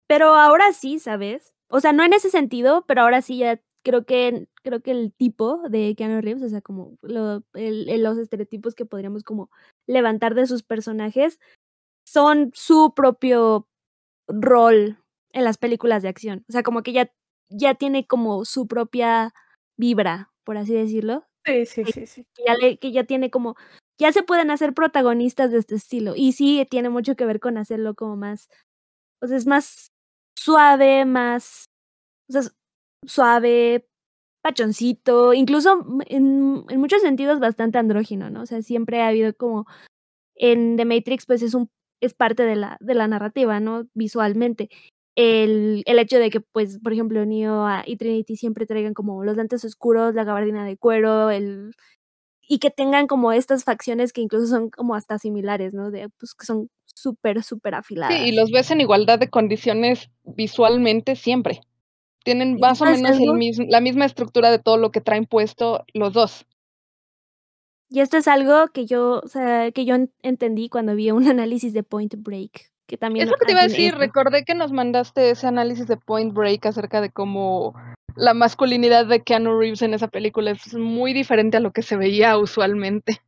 Pero ahora sí, ¿sabes? O sea, no en ese sentido, pero ahora sí ya creo que creo que el tipo de Keanu Reeves, o sea, como lo, el, los estereotipos que podríamos como levantar de sus personajes, son su propio rol en las películas de acción. O sea, como que ya, ya tiene como su propia vibra, por así decirlo. Sí, sí, sí, sí. Que ya, que ya tiene como, ya se pueden hacer protagonistas de este estilo. Y sí, tiene mucho que ver con hacerlo como más, o sea, es más suave, más, o sea, suave, pachoncito, incluso en, en, muchos sentidos bastante andrógino, ¿no? O sea, siempre ha habido como en The Matrix, pues es un es parte de la, de la narrativa, ¿no? Visualmente. El, el hecho de que, pues, por ejemplo, Neo y Trinity siempre traigan como los lentes oscuros, la gabardina de cuero, el y que tengan como estas facciones que incluso son como hasta similares, ¿no? De, pues que son súper, súper afiladas. Sí, y los ves en igualdad de condiciones visualmente siempre. Tienen más o menos el mismo, la misma estructura de todo lo que traen puesto los dos. Y esto es algo que yo, o sea, que yo entendí cuando vi un <laughs> análisis de Point Break, que también Es lo que te iba a decir, recordé que nos mandaste ese análisis de Point Break acerca de cómo la masculinidad de Keanu Reeves en esa película es muy diferente a lo que se veía usualmente.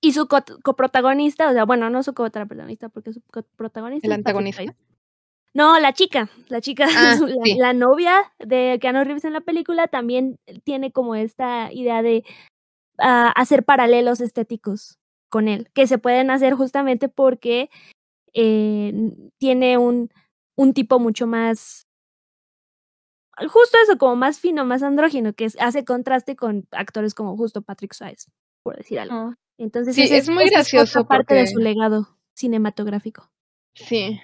Y su coprotagonista, o sea, bueno, no su coprotagonista, porque su coprotagonista. El antagonista. No, la chica, la chica, <laughs> ah, la, novia de Keanu Reeves en la película también tiene como esta idea de ah, hacer paralelos estéticos con él, que se pueden hacer justamente porque eh, tiene un, un tipo mucho más, justo eso, como más fino, más andrógino, que hace contraste con actores como justo Patrick Swayze, por decir algo. Oh. Entonces, sí, es, muy gracioso. parte de su legado cinematográfico. Sí,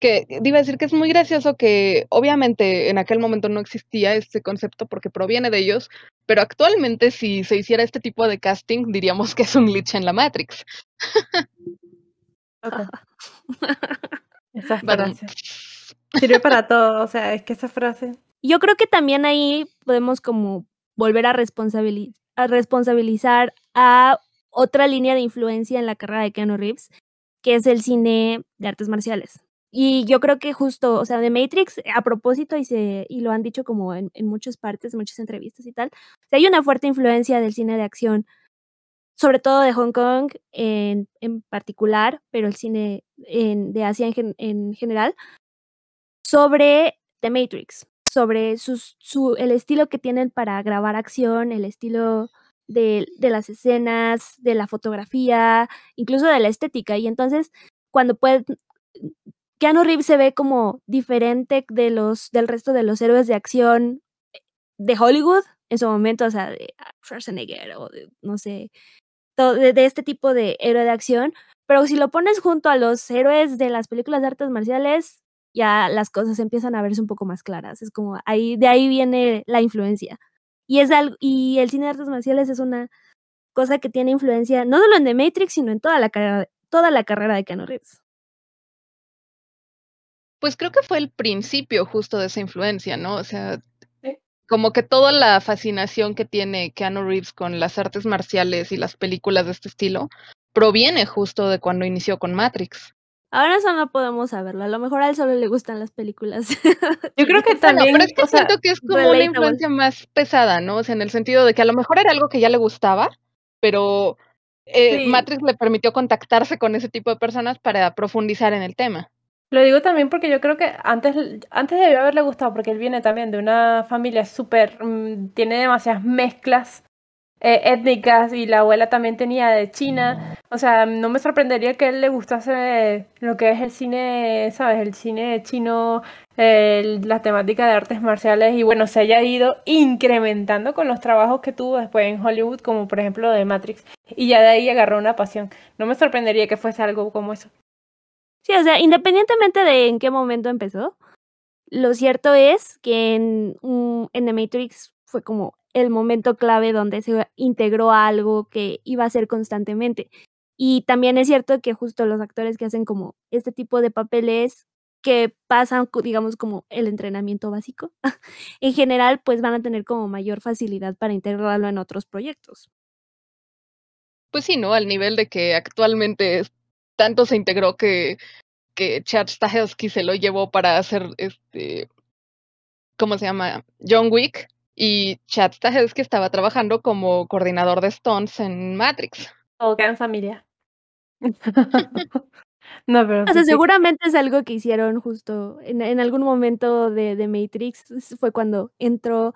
que iba a decir que es muy gracioso que obviamente en aquel momento no existía este concepto porque proviene de ellos, pero actualmente si se hiciera este tipo de casting diríamos que es un glitch en la Matrix. <laughs> esa frase sirve para todo, o sea, es que esa frase. Yo creo que también ahí podemos como volver a, a responsabilizar a otra línea de influencia en la carrera de Keanu Reeves, que es el cine de artes marciales. Y yo creo que justo, o sea, de Matrix, a propósito, y, se, y lo han dicho como en, en muchas partes, muchas entrevistas y tal, hay una fuerte influencia del cine de acción, sobre todo de Hong Kong en, en particular, pero el cine de Asia en, en general, sobre The Matrix, sobre sus, su, el estilo que tienen para grabar acción, el estilo de, de, las escenas, de la fotografía, incluso de la estética. Y entonces, cuando pueden, Keanu Reeves se ve como diferente de los, del resto de los héroes de acción de Hollywood en su momento, o sea, de Schwarzenegger o de, no sé, de, de, este tipo de héroe de acción. Pero si lo pones junto a los héroes de las películas de artes marciales, ya las cosas empiezan a verse un poco más claras. Es como ahí, de ahí viene la influencia. Y, es algo, y el cine de artes marciales es una cosa que tiene influencia no solo en The Matrix, sino en toda la toda la carrera de Keanu Reeves. Pues creo que fue el principio justo de esa influencia, ¿no? O sea, como que toda la fascinación que tiene Keanu Reeves con las artes marciales y las películas de este estilo proviene justo de cuando inició con Matrix. Ahora eso no podemos saberlo. A lo mejor a él solo le gustan las películas. <laughs> Yo creo que también. pero es que siento que es como una influencia más pesada, ¿no? O sea, en el sentido de que a lo mejor era algo que ya le gustaba, pero eh, Matrix le permitió contactarse con ese tipo de personas para profundizar en el tema. Lo digo también porque yo creo que antes, antes debió haberle gustado, porque él viene también de una familia súper, mm, tiene demasiadas mezclas eh, étnicas y la abuela también tenía de China. O sea, no me sorprendería que él le gustase lo que es el cine, ¿sabes? El cine chino, la temática de artes marciales y bueno, se haya ido incrementando con los trabajos que tuvo después en Hollywood, como por ejemplo de Matrix. Y ya de ahí agarró una pasión. No me sorprendería que fuese algo como eso. Sí, o sea, independientemente de en qué momento empezó, lo cierto es que en, en The Matrix fue como el momento clave donde se integró algo que iba a ser constantemente. Y también es cierto que justo los actores que hacen como este tipo de papeles que pasan, digamos, como el entrenamiento básico, <laughs> en general, pues van a tener como mayor facilidad para integrarlo en otros proyectos. Pues sí, ¿no? Al nivel de que actualmente tanto se integró que, que Chad Stahelski se lo llevó para hacer este, ¿cómo se llama? John Wick y Chad Stahelski estaba trabajando como coordinador de Stones en Matrix. Todo en familia. <laughs> no, pero. O sea, seguramente es algo que hicieron justo en, en algún momento de, de, Matrix. Fue cuando entró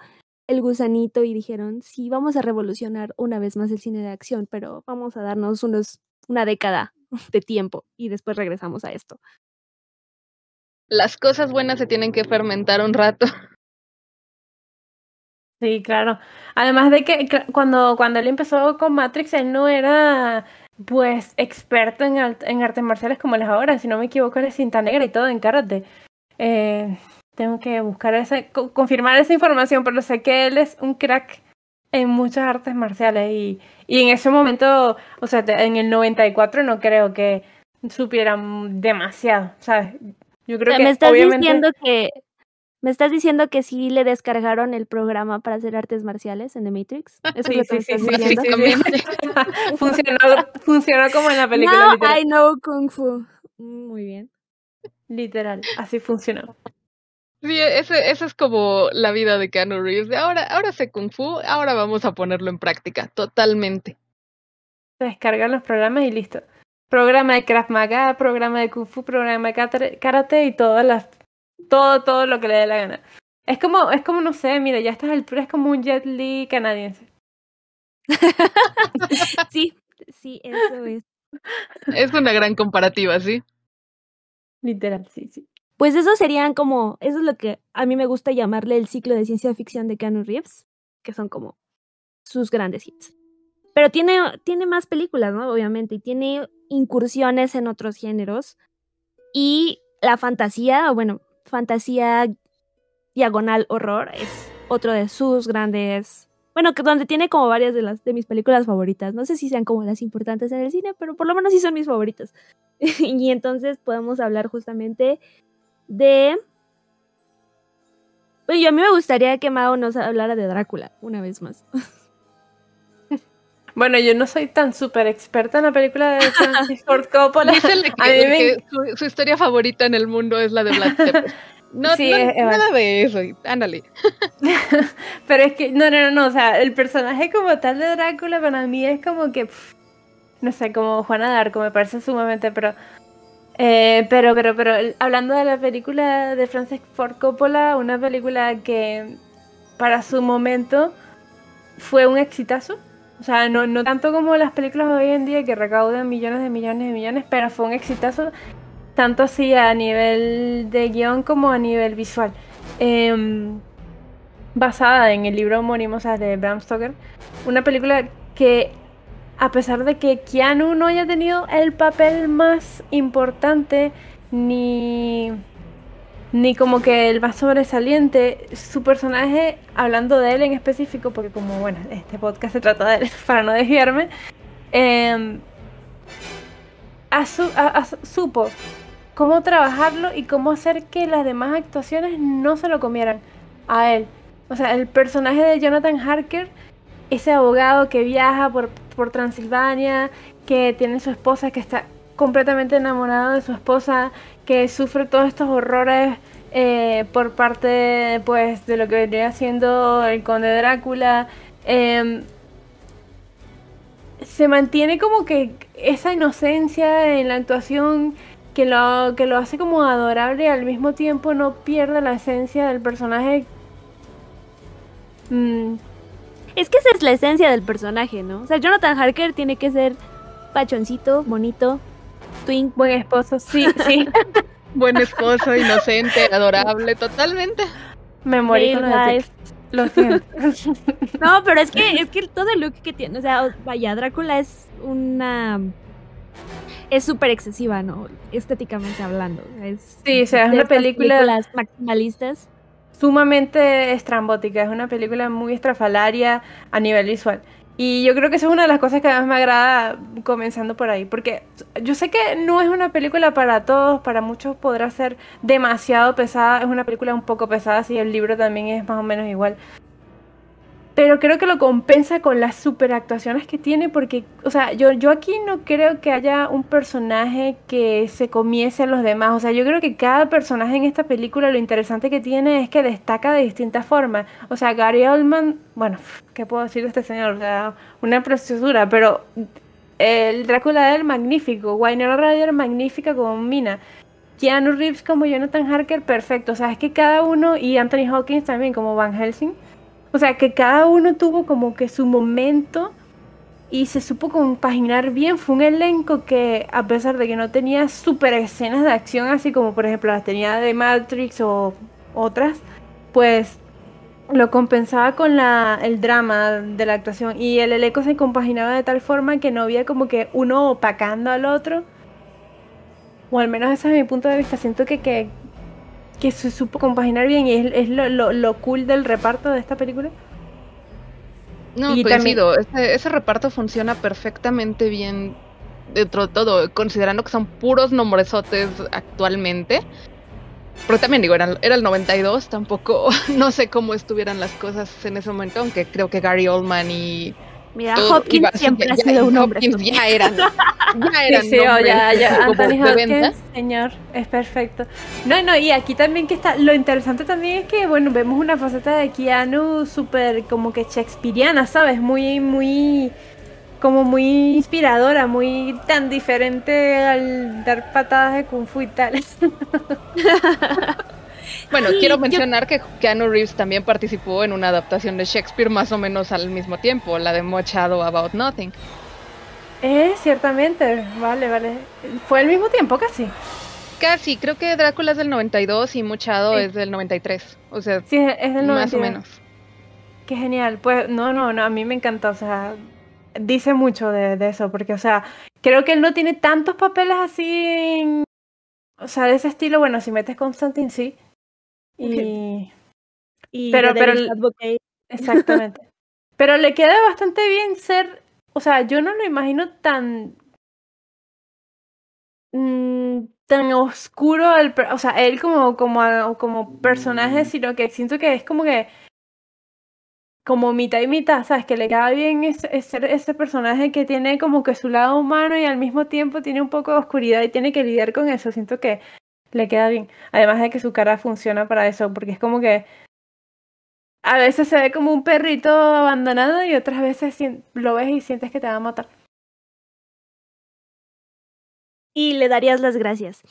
el gusanito y dijeron: Sí, vamos a revolucionar una vez más el cine de acción, pero vamos a darnos unos, una década de tiempo y después regresamos a esto. Las cosas buenas se tienen que fermentar un rato. <laughs> Sí, claro. Además de que cuando, cuando él empezó con Matrix, él no era pues experto en, en artes marciales como él es ahora. Si no me equivoco, él es cinta negra y todo en karate. Eh, tengo que buscar esa, confirmar esa información, pero sé que él es un crack en muchas artes marciales y, y en ese momento, o sea, en el 94 no creo que supieran demasiado, ¿sabes? Yo creo que me estás diciendo que ¿Me estás diciendo que sí le descargaron el programa para hacer artes marciales en The Matrix? <laughs> ¿Eso sí, sí, sí, <laughs> <laughs> funcionó, funcionó como en la película. Now I know Kung Fu. Mm, muy bien. Literal, así funcionó. Sí, ese, esa es como la vida de Keanu Reeves. De ahora, ahora sé Kung Fu, ahora vamos a ponerlo en práctica, totalmente. Se descargan los programas y listo. Programa de Krav Maga, programa de Kung Fu, programa de karate y todas las todo, todo lo que le dé la gana. Es como, es como, no sé, mira, ya a estas alturas es como un Jet Li canadiense. <laughs> sí, sí, eso es. Es una gran comparativa, ¿sí? Literal, sí, sí. Pues eso serían como, eso es lo que a mí me gusta llamarle el ciclo de ciencia ficción de Keanu Reeves, que son como sus grandes hits. Pero tiene, tiene más películas, ¿no? Obviamente, y tiene incursiones en otros géneros. Y la fantasía, bueno, fantasía diagonal horror es otro de sus grandes bueno, que donde tiene como varias de las de mis películas favoritas. No sé si sean como las importantes en el cine, pero por lo menos sí son mis favoritas. <laughs> y entonces podemos hablar justamente de pues yo a mí me gustaría que Mao nos hablara de Drácula una vez más. <laughs> Bueno, yo no soy tan súper experta en la película de Francis Ford Coppola. <laughs> que, <laughs> su, historia favorita en el mundo es la de Black Pepper. No, sí, nada de eso, ándale. Pero es que, no, no, no, no, o sea, el personaje como tal de Drácula para mí es como que, no sé, como Juana de Arco, me parece sumamente, pero, eh, pero, pero, pero, hablando de la película de Francis Ford Coppola, una película que para su momento fue un exitazo o sea, no, no tanto como las películas de hoy en día que recaudan millones de millones de millones, pero fue un exitazo tanto así a nivel de guion como a nivel visual. Em, basada en el libro homónimo de Bram Stoker. Una película que, a pesar de que Keanu no haya tenido el papel más importante ni ni como que el más sobresaliente, su personaje, hablando de él en específico, porque como bueno, este podcast se trata de él, <laughs> para no desviarme, eh, supo cómo trabajarlo y cómo hacer que las demás actuaciones no se lo comieran a él. O sea, el personaje de Jonathan Harker, ese abogado que viaja por, por Transilvania, que tiene su esposa, que está completamente enamorado de su esposa, que sufre todos estos horrores eh, por parte pues de lo que vendría siendo el conde Drácula. Em, se mantiene como que esa inocencia en la actuación que lo, que lo hace como adorable y al mismo tiempo no pierde la esencia del personaje. Mm. Es que esa es la esencia del personaje, ¿no? O sea, Jonathan Harker tiene que ser pachoncito, bonito, twink. Buen esposo, sí, sí. <laughs> Buen esposo, inocente, adorable, totalmente. Me morí con Lo siento. no, pero es que, es que todo el look que tiene, o sea, vaya, Drácula es una es súper excesiva, ¿no? Estéticamente hablando. Es sí, o sea, es una película. Las maximalistas. Sumamente estrambótica, es una película muy estrafalaria a nivel visual. Y yo creo que eso es una de las cosas que más me agrada comenzando por ahí, porque yo sé que no es una película para todos, para muchos podrá ser demasiado pesada, es una película un poco pesada, si el libro también es más o menos igual, pero creo que lo compensa con las super actuaciones que tiene porque, o sea, yo, yo aquí no creo que haya un personaje que se comiese a los demás, o sea, yo creo que cada personaje en esta película lo interesante que tiene es que destaca de distintas formas, o sea, Gary Oldman, bueno, ¿qué puedo decir de este señor? O sea, una preciosura, pero el Drácula de él magnífico, Winona Ryder magnífica como Mina. Keanu Reeves como Jonathan Harker, perfecto. O sea, es que cada uno, y Anthony Hawkins también como Van Helsing, o sea, que cada uno tuvo como que su momento y se supo compaginar bien. Fue un elenco que, a pesar de que no tenía super escenas de acción, así como por ejemplo las tenía de Matrix o otras, pues lo compensaba con la, el drama de la actuación. Y el elenco se compaginaba de tal forma que no había como que uno opacando al otro. O al menos ese es mi punto de vista. Siento que, que, que se supo compaginar bien y es, lo, lo, cool del reparto de esta película. No, y coincido. Ese, reparto funciona perfectamente bien dentro de todo, considerando que son puros nombresotes actualmente. Pero también digo, era, era el 92, tampoco, <laughs> no sé cómo estuvieran las cosas en ese momento, aunque creo que Gary Oldman y Mira, Hopkins siempre ha sido un hombre. ya eran, ya <laughs> eran sí, oh, ya, ya. Anthony Hopkins, señor, es perfecto. No, no, y aquí también que está, lo interesante también es que, bueno, vemos una faceta de Keanu súper como que shakespeariana, ¿sabes? Muy, muy, como muy inspiradora, muy tan diferente al dar patadas de kung fu y tal. <laughs> Bueno, quiero mencionar que Keanu Reeves también participó en una adaptación de Shakespeare más o menos al mismo tiempo, la de Mochado About Nothing. Eh, ciertamente, vale, vale. ¿Fue al mismo tiempo casi? Casi, creo que Drácula es del 92 y Mochado es del 93. O sea, sí, es del más o menos. Qué genial. Pues no, no, no, a mí me encanta, o sea, dice mucho de, de eso, porque, o sea, creo que él no tiene tantos papeles así, o sea, de ese estilo. Bueno, si metes Constantine, sí, y, pero, pero <laughs> <laughs> exactamente. pero le queda bastante bien ser, o sea, yo no lo imagino tan mm, tan oscuro, el, o sea, él como como como personaje, sino que siento que es como que como mitad y mitad, ¿sabes? Que le queda bien ese, ese personaje que tiene como que su lado humano y al mismo tiempo tiene un poco de oscuridad y tiene que lidiar con eso. Siento que le queda bien. Además de que su cara funciona para eso, porque es como que a veces se ve como un perrito abandonado y otras veces lo ves y sientes que te va a matar. Y le darías las gracias.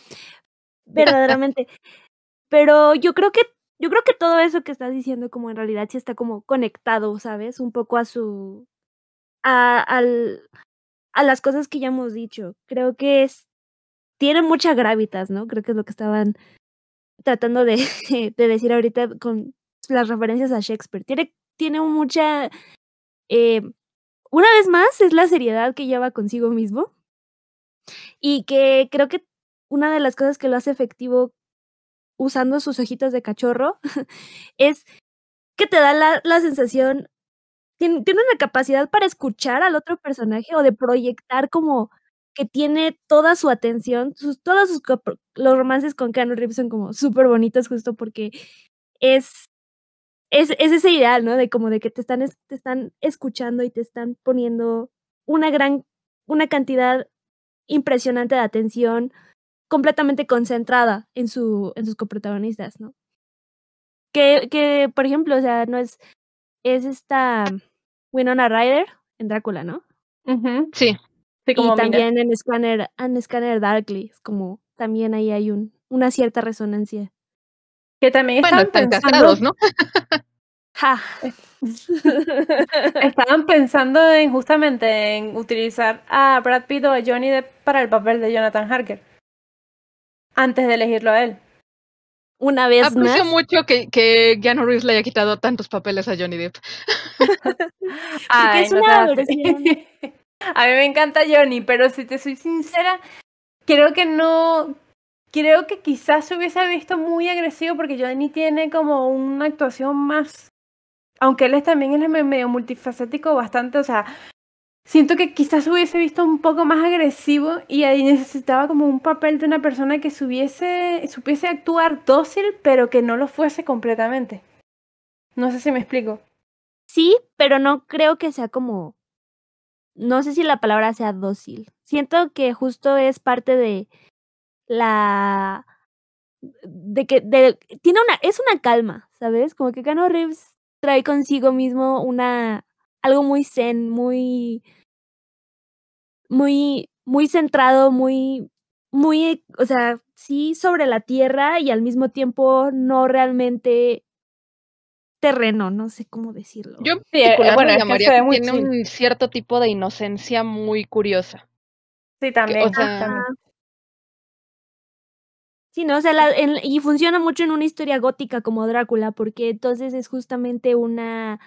Verdaderamente. <laughs> Pero yo creo que yo creo que todo eso que estás diciendo como en realidad sí está como conectado, ¿sabes? Un poco a su a al a las cosas que ya hemos dicho. Creo que es tiene mucha gravitas, ¿no? Creo que es lo que estaban tratando de, <laughs> de decir ahorita con las referencias a Shakespeare. Tiene, tiene mucha... Eh, una vez más, es la seriedad que lleva consigo mismo. Y que creo que una de las cosas que lo hace efectivo usando sus ojitos de cachorro <laughs> es que te da la, la sensación, tiene, tiene, una capacidad para escuchar al otro personaje o de proyectar como que tiene toda su atención, sus, todos sus, los romances con Keanu Reeves son como súper bonitos justo porque es, es, es, ese ideal, ¿no? De como de que te están, te están escuchando y te están poniendo una gran, una cantidad impresionante de atención completamente concentrada en, su, en sus coprotagonistas, ¿no? Que, que, por ejemplo, o sea, no es, es esta Winona Ryder en Drácula, ¿no? Sí y también en Scanner, en Scanner Darkly, es como también ahí hay un, una cierta resonancia. Que también bueno, están casados, ¿no? Ja. <laughs> Estaban pensando en justamente en utilizar a Brad Pitt o a Johnny Depp para el papel de Jonathan Harker. Antes de elegirlo a él. Una vez Aprecio mucho que, que Keanu Reeves le haya quitado tantos papeles a Johnny Depp. <laughs> Ay, es una a mí me encanta Johnny, pero si te soy sincera, creo que no creo que quizás se hubiese visto muy agresivo porque Johnny tiene como una actuación más aunque él es también es medio multifacético bastante, o sea, siento que quizás hubiese visto un poco más agresivo y ahí necesitaba como un papel de una persona que supiese, supiese actuar dócil, pero que no lo fuese completamente. No sé si me explico. Sí, pero no creo que sea como... No sé si la palabra sea dócil. Siento que justo es parte de la... De que tiene una... Es una calma, ¿sabes? Como que Cano Reeves trae consigo mismo una algo muy zen, muy muy muy centrado, muy muy, o sea, sí sobre la tierra y al mismo tiempo no realmente terreno, no sé cómo decirlo. Yo sí, eh, bueno, llamaría tiene un cierto tipo de inocencia muy curiosa. Sí, también. Sí, ¿no? O sea, la, y funciona mucho en una historia gótica como Drácula, porque entonces es justamente una.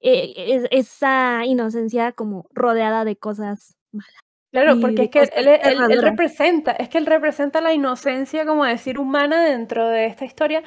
Eh, esa inocencia como rodeada de cosas malas. Claro, porque es que él, él, representa, es que él representa la inocencia, como decir, humana dentro de esta historia,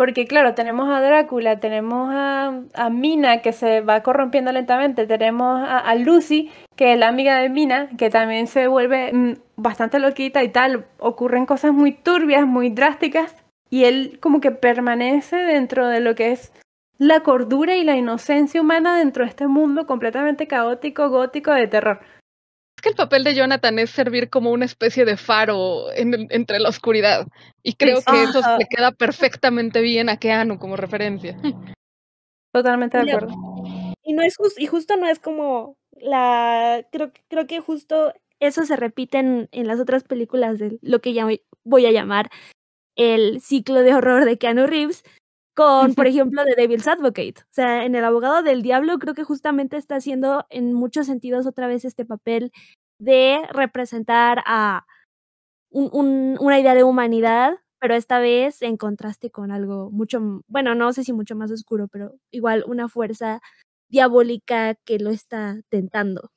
porque claro, tenemos a Drácula, tenemos a, a Mina que se va corrompiendo lentamente, tenemos a, Lucy, que es la amiga de Mina, que también se vuelve mm, bastante loquita y tal. Ocurren cosas muy turbias, muy drásticas, y él como que permanece dentro de lo que es la cordura y la inocencia humana dentro de este mundo completamente caótico, gótico de terror que el papel de Jonathan es servir como una especie de faro entre la oscuridad. Y creo que eso le queda perfectamente bien a Keanu como referencia. Totalmente de acuerdo. Y no es y justo no es como la creo creo que justo eso se repite en, en las otras películas de lo que ya voy a llamar el ciclo de horror de Keanu Reeves, con, por <laughs> ejemplo, The Devil's Advocate. O sea, en El abogado del diablo creo que justamente está haciendo en muchos sentidos otra vez este papel de representar a un, una idea de humanidad, pero esta vez en contraste con algo mucho, bueno, no sé si mucho más oscuro, pero igual una fuerza diabólica que lo está tentando.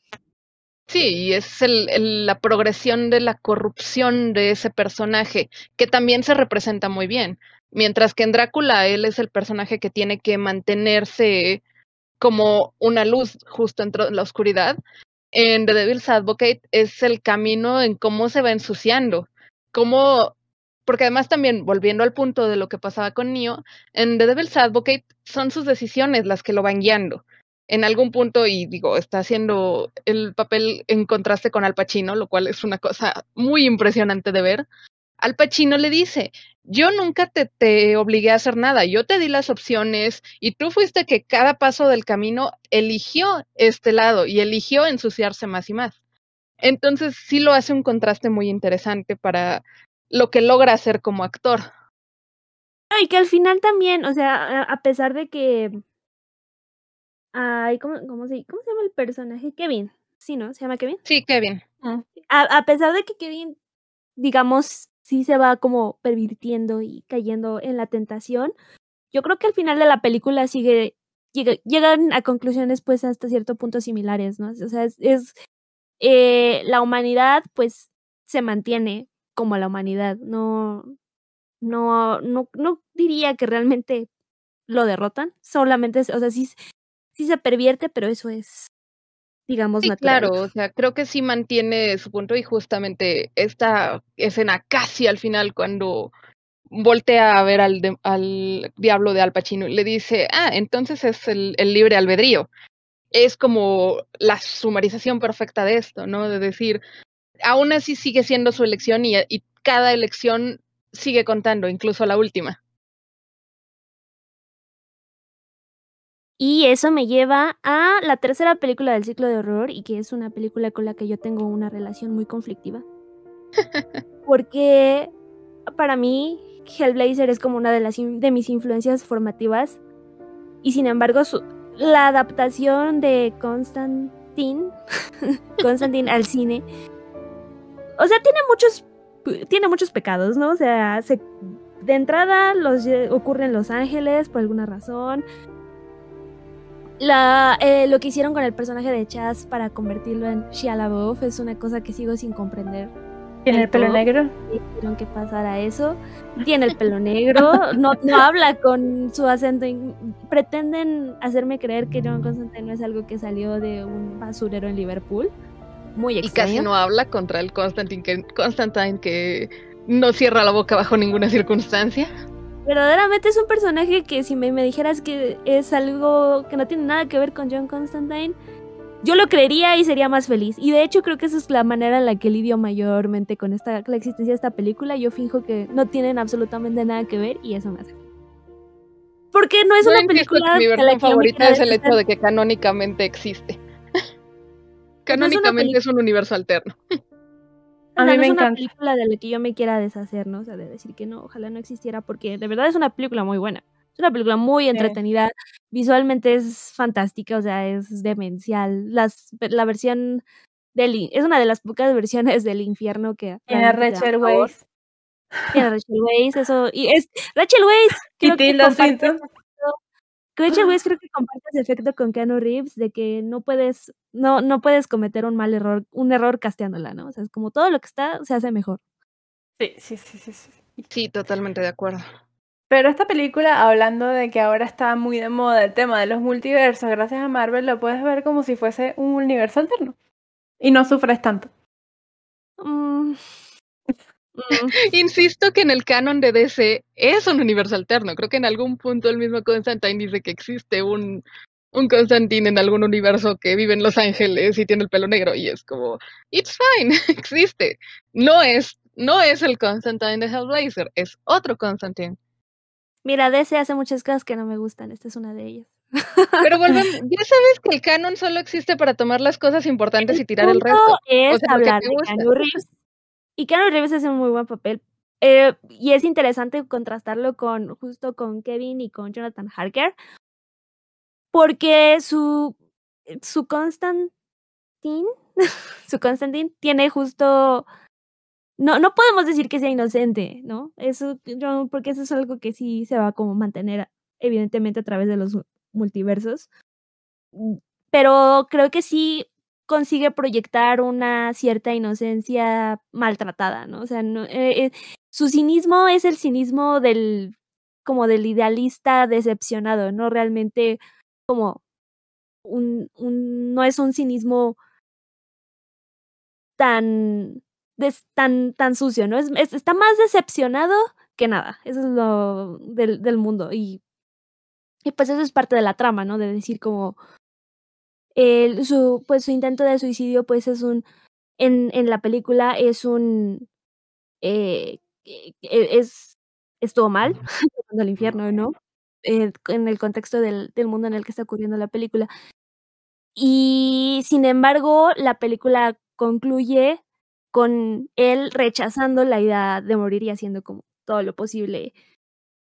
Sí, y es el, la progresión de la corrupción de ese personaje, que también se representa muy bien. Mientras que en Drácula él es el personaje que tiene que mantenerse como una luz justo dentro de la oscuridad. En The Devil's Advocate es el camino en cómo se va ensuciando, cómo porque además también volviendo al punto de lo que pasaba con Neo, en The Devil's Advocate son sus decisiones las que lo van guiando. En algún punto, y digo, está haciendo el papel en contraste con Al Pacino, lo cual es una cosa muy impresionante de ver. Al Pacino le dice, yo nunca te, te obligué a hacer nada, yo te di las opciones y tú fuiste que cada paso del camino eligió este lado y eligió ensuciarse más y más. Entonces sí lo hace un contraste muy interesante para lo que logra hacer como actor. Y que al final también, o sea, a pesar de que... Ay, ¿cómo, cómo, se, ¿Cómo se llama el personaje? Kevin. Sí, ¿no? ¿Se llama Kevin? Sí, Kevin. A, a pesar de que Kevin, digamos, sí se va como pervirtiendo y cayendo en la tentación. Yo creo que al final de la película sigue, llegan a conclusiones pues hasta cierto punto similares, ¿no? O sea, es, eh, la humanidad pues se mantiene como la humanidad, no, no, no, no diría que realmente lo derrotan, solamente, o sea, sí, sí se pervierte, pero eso es digamos, sí, Claro, o sea, creo que sí mantiene su punto y justamente esta escena casi al final cuando voltea a ver al, al diablo de Al Pacino y le dice, ah, entonces es el, el libre albedrío. Es como la sumarización perfecta de esto, ¿no? De decir, aún así sigue siendo su elección y, y cada elección sigue contando, incluso la última. Y eso me lleva a la tercera película del ciclo de horror y que es una película con la que yo tengo una relación muy conflictiva. <laughs> Porque para mí Hellblazer es como una de, las de mis influencias formativas. Y sin embargo, su, la adaptación de Constantine, <laughs> Constantine al cine, o sea, tiene muchos, tiene muchos pecados, ¿no? O sea, de entrada los ocurre en Los Ángeles por alguna razón. La, eh, lo que hicieron con el personaje de Chaz para convertirlo en Shia LaBeouf es una cosa que sigo sin comprender. ¿Tiene el pelo negro? Hicieron que pasara eso. Tiene el pelo negro. No, no habla con su acento. Pretenden hacerme creer que John Constantine no es algo que salió de un basurero en Liverpool. Muy extraño. Y casi no habla contra el Constantine que, Constantine que no cierra la boca bajo ninguna circunstancia. Verdaderamente es un personaje que si me, me dijeras que es algo que no tiene nada que ver con John Constantine, yo lo creería y sería más feliz. Y de hecho creo que esa es la manera en la que lidio mayormente con esta, la existencia de esta película. Yo finjo que no tienen absolutamente nada que ver y eso me hace. Porque no es una película... Mi versión favorita es el hecho de que canónicamente existe. canónicamente es, un universo alterno. A mí no es una película de la que yo me quiera deshacer, ¿no? O sea, de decir que no, ojalá no existiera, porque de verdad es una película muy buena. Es una película muy entretenida, visualmente es fantástica, o sea, es demencial. Las, la versión del... Es una de las pocas versiones del infierno que... Tiene Rachel Weisz. Tiene Rachel Weisz, eso... Y es... Rachel Weisz, <laughs> creo que comparte, Rachel Weisz creo que comparte ese efecto con Keanu Reeves de que no puedes, no, no puedes cometer un mal error, un error casteándola, ¿no? O sea, es como todo lo que está se hace mejor. Sí, sí, sí, sí. Sí, sí totalmente de acuerdo. Pero esta película, hablando de que ahora está muy de moda el tema de los multiversos, gracias a Marvel lo puedes ver como si fuese un universo alterno. Y no sufres tanto. Mm. Mm. <laughs> Insisto que en el canon de DC es un universo alterno. Creo que en algún punto el mismo Constantine dice que existe un, un Constantine en algún universo que vive en Los Ángeles y tiene el pelo negro. Y es como, it's fine, <laughs> existe. No es, no es el Constantine de Hellblazer, es otro Constantine. Mira, DC hace muchas cosas que no me gustan, esta es una de ellas. Pero volvemos, <laughs> ya sabes que el canon solo existe para tomar las cosas importantes y tirar el resto. Es hablar de Keanu Reeves. Y Keanu Reeves hace un muy buen papel. Eh, y es interesante contrastarlo con justo con Kevin y con Jonathan Harker. Porque su, su Constantine, <laughs> su Constantine tiene justo no, no podemos decir que sea inocente, ¿no? Eso, yo, porque eso es algo que sí se va a como mantener, evidentemente, a través de los multiversos. Mm, pero creo que sí consigue proyectar una cierta inocencia maltratada, ¿no? O sea, no, eh, eh, su cinismo es el cinismo del, como del idealista decepcionado, no realmente como un, no es un cinismo tan tan, tan sucio, ¿no? Es, está más decepcionado que nada. Eso es lo del, del mundo. Y pues eso es parte de la trama, ¿no? De decir como el, su, pues su intento de suicidio, pues es un, en, en la película es un, eh, e, es, estuvo mal, <laughs> el infierno, ¿no? Eh, en el contexto del, del mundo en el que está ocurriendo la película. Y sin embargo, la película concluye con él rechazando la idea de morir y haciendo como todo lo posible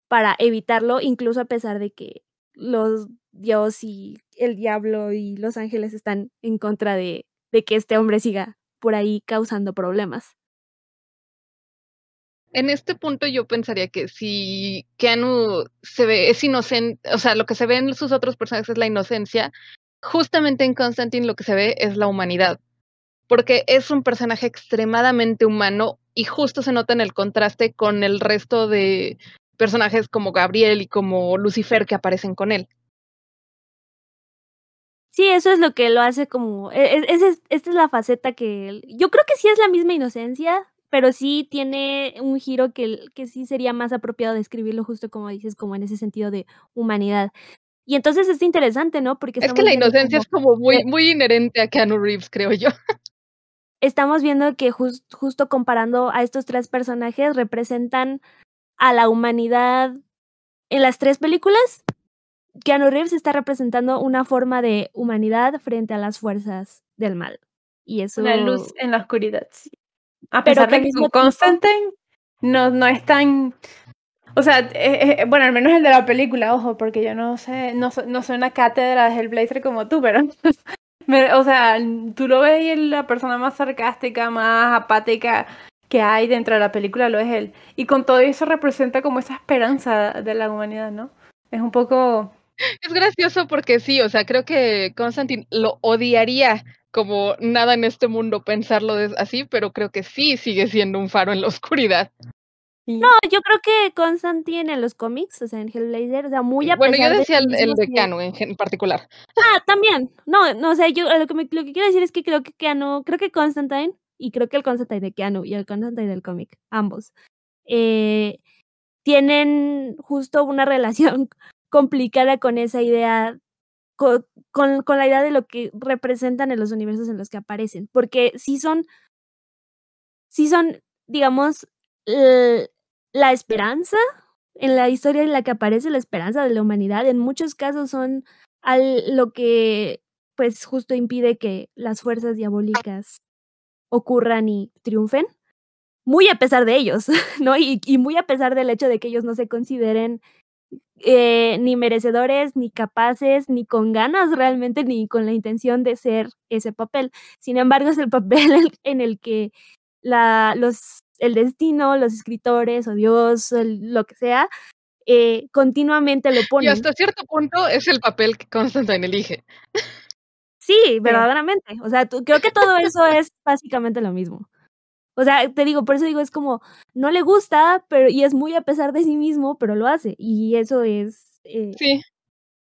para evitarlo, incluso a pesar de que los dios y el diablo y los ángeles están en contra de, que este hombre siga por ahí causando problemas. En este punto yo pensaría que si Keanu se ve, es inocente, o sea, lo que se ve en sus otros personajes es la inocencia, justamente en Constantine lo que se ve es la humanidad porque es un personaje extremadamente humano y justo se nota en el contraste con el resto de personajes como Gabriel y como Lucifer que aparecen con él. Sí, eso es lo que lo hace como... E, e, esta es la faceta que... Yo creo que sí es la misma inocencia, pero sí tiene un giro que, que sí sería más apropiado describirlo justo como dices, como en ese sentido de humanidad. Y entonces es interesante, ¿no? Porque es que la inocencia es como muy, muy inherente a Keanu Reeves, creo yo. estamos viendo que justo comparando a estos tres personajes representan a la humanidad en las tres películas. Keanu Reeves está representando una forma de humanidad frente a las fuerzas del mal. Y eso... Una luz en la oscuridad, A pesar de que Constantine no, no es tan... O sea, eh, eh, bueno, al menos el de la película, ojo, porque yo no sé, no, no soy una cátedra de Hellblazer como tú, pero, <laughs> o sea, tú lo ves y la persona más sarcástica, más apática que hay dentro de la película lo es él. Y con todo eso representa como esa esperanza de la humanidad, ¿no? Es un poco... Es gracioso porque sí, o sea, creo que Constantine lo odiaría como nada en este mundo pensarlo así, pero creo que sí sigue siendo un faro en la oscuridad. No, yo creo que Constantine en los cómics, o sea, en Hellblazer, o sea, muy a Bueno, yo decía el, de Keanu en, particular. Ah, también. No, no, o sea, yo lo que, lo que quiero decir es que creo que Keanu, creo que Constantine, y creo que el Constantine de Keanu y el Constantine del cómic, ambos, eh, tienen justo una <laughs> relación complicada con esa idea, con, con, la idea de lo que representan en los universos en los que aparecen, porque sí son, sí son, digamos, la esperanza, en la historia en la que aparece la esperanza de la humanidad, en muchos casos son al, lo que pues justo impide que las fuerzas diabólicas ocurran y triunfen, muy a pesar de ellos, <laughs> ¿no? Y muy a pesar del hecho de que ellos no se consideren eh, ni merecedores, ni capaces, ni con ganas realmente, ni con la intención de ser ese papel. Sin embargo, es el papel <laughs> en el que la, los el destino, los escritores o Dios, lo que sea, eh, continuamente lo ponen. Y hasta cierto punto es el papel que Constantine elige. Sí, verdaderamente. O sea, creo que todo eso es básicamente lo mismo. O sea, te digo, por eso digo, es como, no le gusta, pero, y es muy a pesar de sí mismo, pero lo hace. Y eso es. Eh, sí.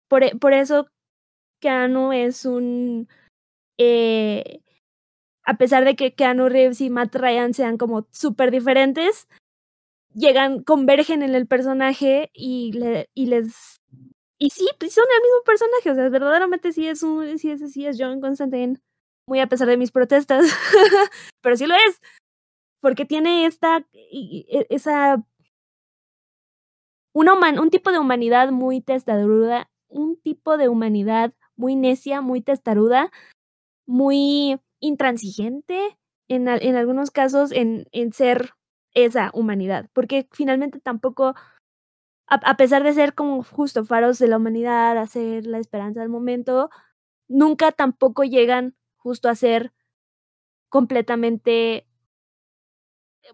Por, e, por eso, Keanu es un. Eh, a pesar de que Keanu Reeves y Matt Ryan sean como súper diferentes, llegan, convergen en el personaje y, le, y les... Y sí, pues son el mismo personaje, o sea, verdaderamente sí es un, sí es, sí es John Constantine, muy a pesar de mis protestas, <laughs> pero sí lo es, porque tiene esta, e, esa, un tipo de humanidad muy testaruda, un tipo de humanidad muy necia, muy testaruda, muy intransigente en, en algunos casos en, en ser esa humanidad, porque finalmente tampoco, a, pesar de ser como justo faros de la humanidad, hacer la esperanza del momento, nunca tampoco llegan justo a ser completamente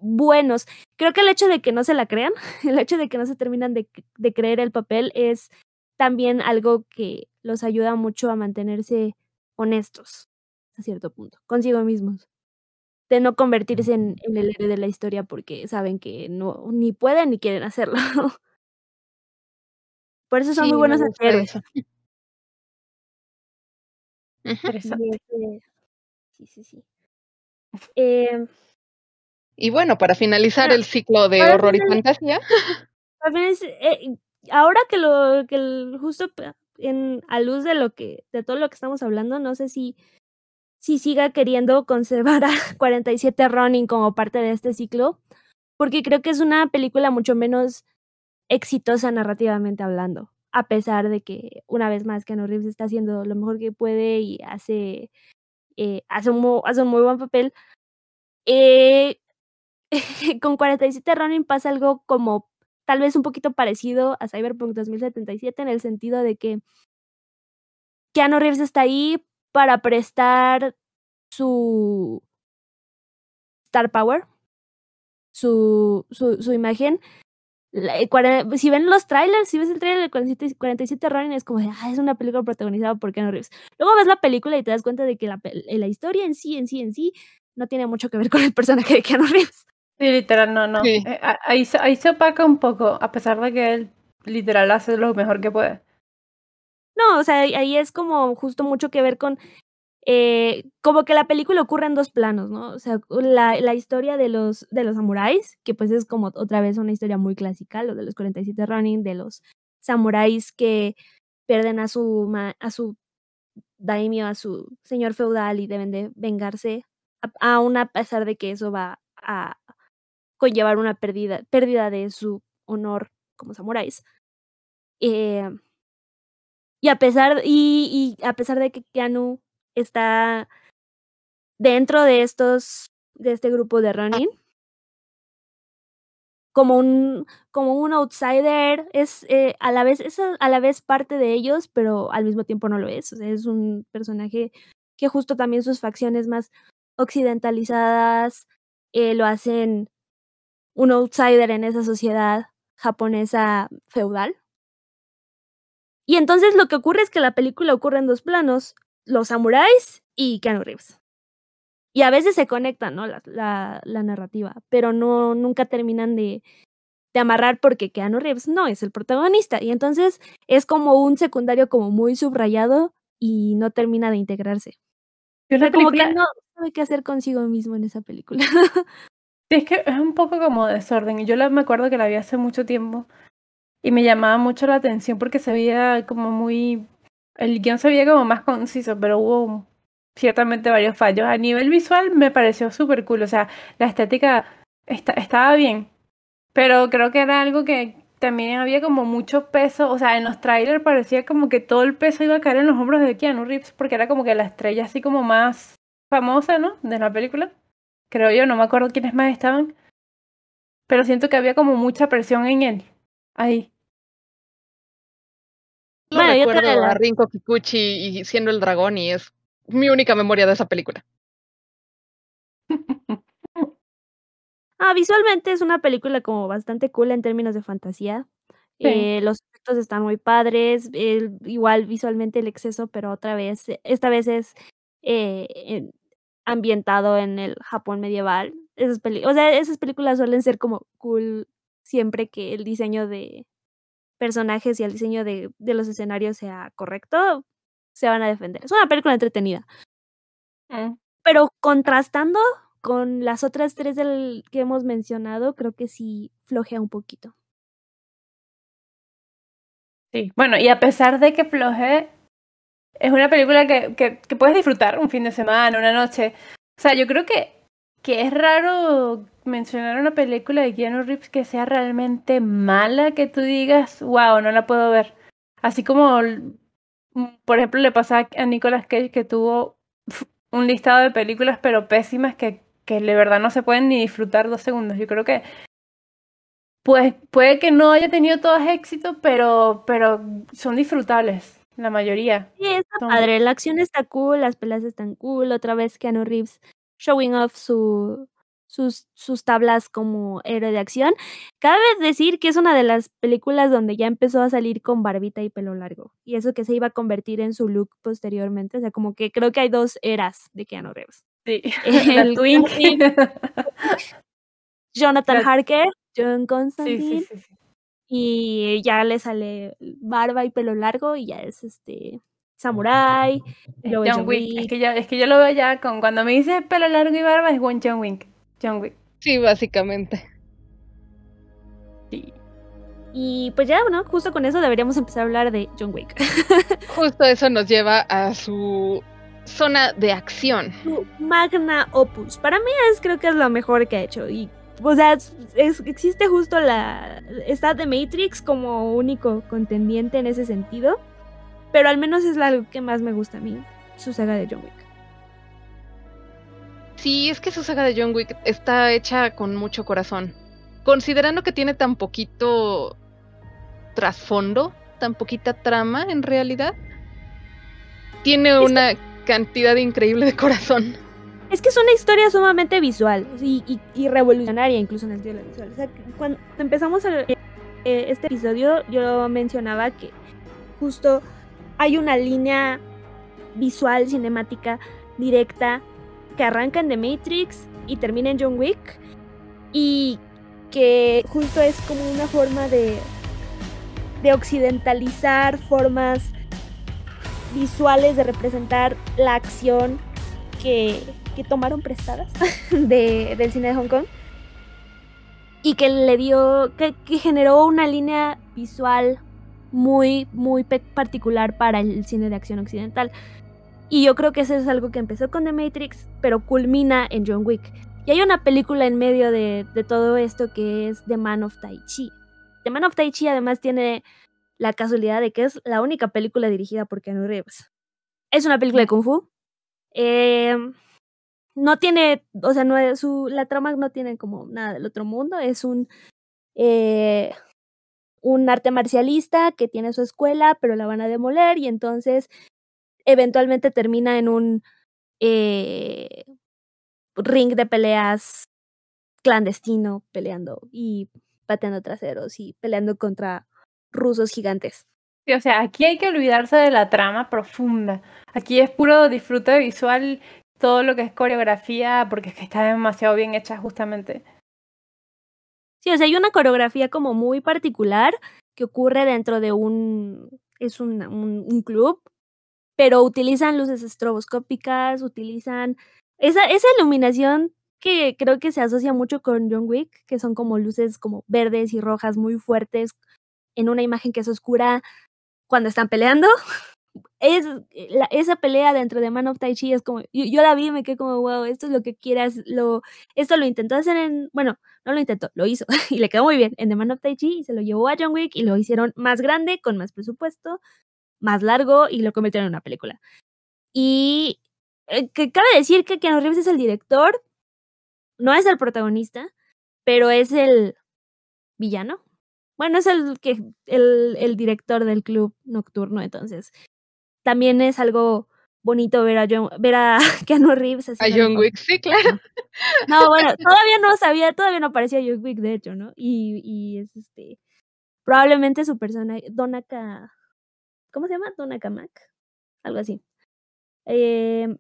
buenos. Creo que el hecho de que no se la crean, <laughs> el hecho de que no se terminan de, de creer el papel es también algo que los ayuda mucho a mantenerse honestos a cierto punto, consigo mismos. De no convertirse en, el héroe de la historia porque saben que no ni pueden ni quieren hacerlo. <laughs> Por eso son muy buenos héroes. <laughs> Sí, sí, sí. Eh, y bueno, para finalizar el ciclo de horror y fantasía. Eh, ahora que lo que justo en a luz de lo que de todo lo que estamos hablando, no sé si si siga queriendo conservar a <laughs> 47 Running como parte de este ciclo, porque creo que es una película mucho menos exitosa narrativamente hablando, a pesar de que una vez más Keanu Reeves está haciendo lo mejor que puede y hace, eh, hace, un, hace un muy buen papel. Eh, <laughs> con 47 Running pasa algo como tal vez un poquito parecido a Cyberpunk 2077 en el sentido de que Keanu Reeves está ahí para prestar su star power, su, su, imagen. Eh, si ven los trailers, si ves el trailer de 47, 47 Ronin, es como ah, es una película protagonizada por Keanu Reeves. Luego ves la película y te das cuenta de que la, la historia en sí, en sí, en sí, no tiene mucho que ver con el personaje de Keanu Reeves. Sí, literal, no, no. Eh, ahí, ahí se opaca un poco, a pesar de que él literal hace lo mejor que puede. No, o sea, ahí es como justo mucho que ver con eh, como que la película ocurre en dos planos, ¿no? O sea, la, la, historia de los, de los samuráis, que pues es como otra vez una historia muy clásica, lo de los 47 running, de los samuráis que pierden a su, a su daimyo, a su señor feudal y deben de vengarse, aún a pesar de que eso va a conllevar una pérdida, pérdida de su honor como samuráis. Eh, y a pesar, y, y a pesar de que Keanu está dentro de estos, de este grupo de running. como un, como un outsider, es eh, a la vez, es a la vez parte de ellos, pero al mismo tiempo no lo es. O sea, es un personaje que justo también sus facciones más occidentalizadas eh, lo hacen un outsider en esa sociedad japonesa feudal. Y entonces lo que ocurre es que la película ocurre en dos planos, los samuráis y Keanu Reeves. Y a veces se conectan, ¿no? La, la, narrativa, pero no, nunca terminan de, de amarrar porque Keanu Reeves no es el protagonista. Y entonces es como un secundario como muy subrayado y no termina de integrarse. Pero como que no sabe qué hacer consigo mismo en esa película. <laughs> es que es un poco como desorden. Y yo me acuerdo que la vi hace mucho tiempo y me llamaba mucho la atención porque se veía como muy. El guion se veía como más conciso, pero hubo ciertamente varios fallos. A nivel visual me pareció súper cool. O sea, la estética estaba bien. Pero creo que era algo que también había como mucho peso. O sea, en los trailers parecía como que todo el peso iba a caer en los hombros de Keanu Reeves porque era como que la estrella así como más famosa, ¿no? De la película creo yo, no me acuerdo quiénes más estaban, pero siento que había como mucha presión en él, ahí. No bueno, recuerdo a Rinko Kikuchi y siendo el dragón y es mi única memoria de esa película. <laughs> ah, visualmente es una película como bastante cool en términos de fantasía. Eh, los efectos están muy padres, igual visualmente el exceso, pero otra vez, esta vez es eh, ambientado en el Japón medieval. Esas o sea, esas películas suelen ser como cool siempre que el diseño de personajes y el diseño de, de los escenarios sea correcto, se van a defender. Es una película entretenida. Mm. Pero contrastando con las otras tres del que hemos mencionado, creo que sí flojea un poquito. Sí, bueno, y a pesar de que floje, es una película que, que, que, puedes disfrutar un fin de semana, una noche. O sea, yo creo que, que es raro mencionar una película de Keanu Reeves que sea realmente mala, que tú digas, wow, no la puedo ver. Así como, por ejemplo, le pasa a Nicolas Cage que tuvo un listado de películas pero pésimas que, que de verdad no se pueden ni disfrutar dos segundos. Yo creo que pues puede que no haya tenido todas éxito, pero, pero son disfrutables. La mayoría. Sí, está padre. La acción está cool, las peleas están cool. Otra vez Keanu Reeves showing off su, sus, sus tablas como héroe de acción. Cabe decir que es una de las películas donde ya empezó a salir con barbita y pelo largo. Y eso que se iba a convertir en su look posteriormente. O sea, como que creo que hay dos eras de Keanu Reeves. Sí, <laughs> el. <laughs> <laughs> Jonathan Harker, John Constantine. Sí, sí, y ya le sale barba y pelo largo y ya es este samurai. John, Wick. Es que, yo, es que yo lo veo ya con cuando me dice pelo largo y barba es John Wick. John Wick. Sí, básicamente. Sí. Y pues ya, bueno, justo con eso deberíamos empezar a hablar de John Wick. <laughs> justo eso nos lleva a su zona de acción. Su magna opus. Para mí es creo que es lo mejor que ha hecho y o sea, existe justo la. Está The Matrix como único contendiente en ese sentido. Pero al menos es la que más me gusta a mí, su saga de John Wick. Sí, es que su saga de John Wick está hecha con mucho corazón. Considerando que tiene tan poquito trasfondo, tan poquita trama en realidad, tiene una cantidad increíble de corazón. Es que es una historia sumamente visual y, revolucionaria incluso en el sentido visual. O sea, cuando empezamos eh, este episodio yo mencionaba que justo hay una línea visual, cinemática, directa, que arranca en The Matrix y termina en John Wick y que justo es como una forma de, de occidentalizar formas visuales de representar la acción que que tomaron prestadas <laughs> de, del cine de Hong Kong y que le dio, que, generó una línea visual muy, muy particular para el cine de acción occidental. Y yo creo que eso es algo que empezó con The Matrix, pero culmina en John Wick. Y hay una película en medio de, de todo esto que es The Man of Tai Chi. The Man of Tai Chi además tiene la casualidad de que es la única película dirigida por Keanu Reeves. Es una película de Kung Fu. Eh, no tiene, o sea, no es su, la trama no tiene como nada del otro mundo, es un eh, un arte marcialista que tiene su escuela, pero la van a demoler y entonces eventualmente termina en un eh, ring de peleas clandestino, peleando y pateando traseros y peleando contra rusos gigantes. O sea, aquí hay que olvidarse de la trama profunda. Aquí es puro disfrute visual, todo lo que es coreografía, porque es que está demasiado bien hecha justamente. Sí, o sea, hay una coreografía como muy particular que ocurre dentro de un, es un, un, club, pero utilizan luces estroboscópicas, utilizan esa, esa iluminación que creo que se asocia mucho con John Wick, que son como luces como verdes y rojas muy fuertes en una imagen que es oscura cuando están peleando. <laughs> Es, esa pelea dentro de Man of Tai Chi es como, yo, yo, la vi y me quedé como, wow, esto es lo que quieras, lo, esto lo intentó hacer en, bueno, no lo intentó, lo hizo <laughs> y le quedó muy bien en The Man of Tai Chi y se lo llevó a John Wick y lo hicieron más grande, con más presupuesto, más largo y lo convirtieron en una película. Y eh, que cabe decir que Keanu Reeves es el director, no es el protagonista, pero es el villano. Bueno, es el que el, el director del club nocturno, entonces también es algo bonito ver a John, ver a <laughs> Keanu Reeves. A John Wick, sí, claro. No, bueno, todavía no sabía, todavía no aparecía John Wick, de hecho, ¿no? Y, y es este, probablemente su persona, Donaka, ¿cómo se llama? Donaka Mac, algo así. Eh,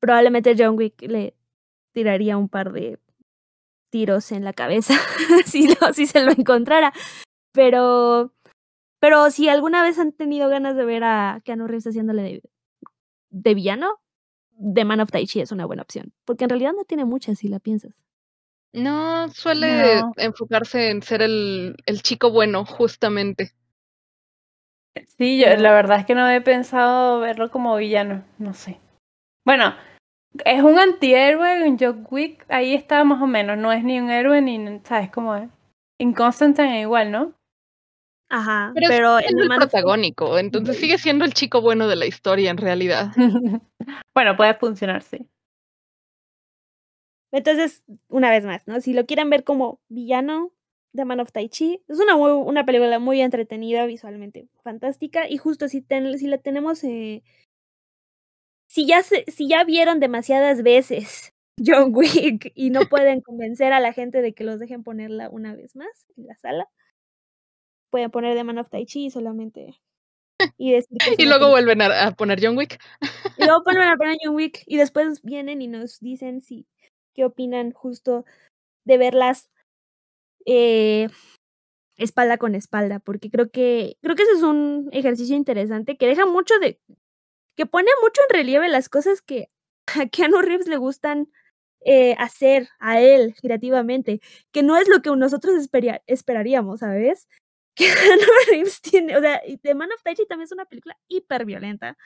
probablemente John Wick le tiraría un par de tiros en la cabeza <laughs> si, si se lo encontrara. Pero, pero si alguna vez han tenido ganas de ver a Keanu Reeves haciéndole de, de villano, The Man of Tai Chi es una buena opción. Porque en realidad no tiene muchas si la piensas. No, suele enfocarse en ser el, el chico bueno, justamente. Sí, yo la verdad es que no he pensado verlo como villano, no sé. Bueno, es un antihéroe en John Wick, ahí está más o menos, no es ni un héroe ni, ¿sabes cómo es? En Constantine igual, ¿no? Ajá, pero, es el protagónico, entonces sigue siendo el chico bueno de la historia en realidad. <laughs> bueno, puede funcionar, sí. Entonces, una vez más, ¿no? Si lo quieren ver como villano, The Man of Tai Chi, es una, una película muy entretenida, visualmente fantástica, y justo si, ten, si la tenemos eh, si ya, si ya vieron demasiadas veces <laughs> John Wick y no pueden convencer a la gente de que los dejen ponerla una vez más en la sala, pueden poner The Man of Tai Chi solamente. <laughs> Y, <laughs> y luego vuelven a, poner John Wick. Y luego <laughs> vuelven a poner John Wick y después vienen y nos dicen si qué opinan justo de verlas eh, espalda con espalda, porque creo que creo que ese es un ejercicio interesante que deja mucho de que pone mucho en relieve las cosas que a Keanu Reeves le gustan eh, hacer a él creativamente, que no es lo que nosotros esperaríamos, ¿sabes? <laughs> Keanu Reeves tiene, o sea, The Man of Tai también es una película hiper violenta,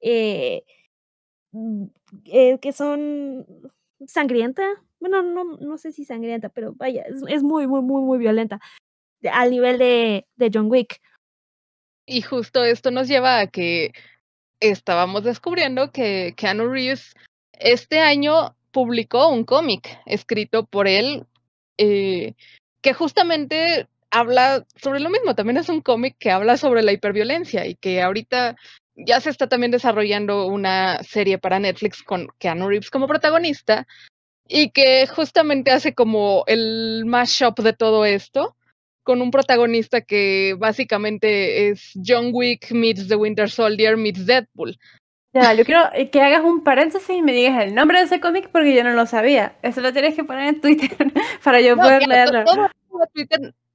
eh, mm, eh, que son sangrienta, bueno, no, no sé si sangrienta, pero vaya, es, es muy, muy, muy, muy violenta, al nivel de, de John Wick. Y justo esto nos lleva a que estábamos descubriendo que Keanu Reeves este año publicó un cómic escrito por él eh, que justamente habla sobre lo mismo. También es un cómic que habla sobre la hiperviolencia y que ahorita ya se está también desarrollando una serie para Netflix con Keanu Reeves como protagonista y que justamente hace como el mashup de todo esto con un protagonista que básicamente es John Wick meets The Winter Soldier meets Deadpool. Ya, yo quiero que hagas un paréntesis y me digas el nombre de ese cómic porque yo no lo sabía. Eso lo tienes que poner en Twitter <laughs> para yo poder leerlo.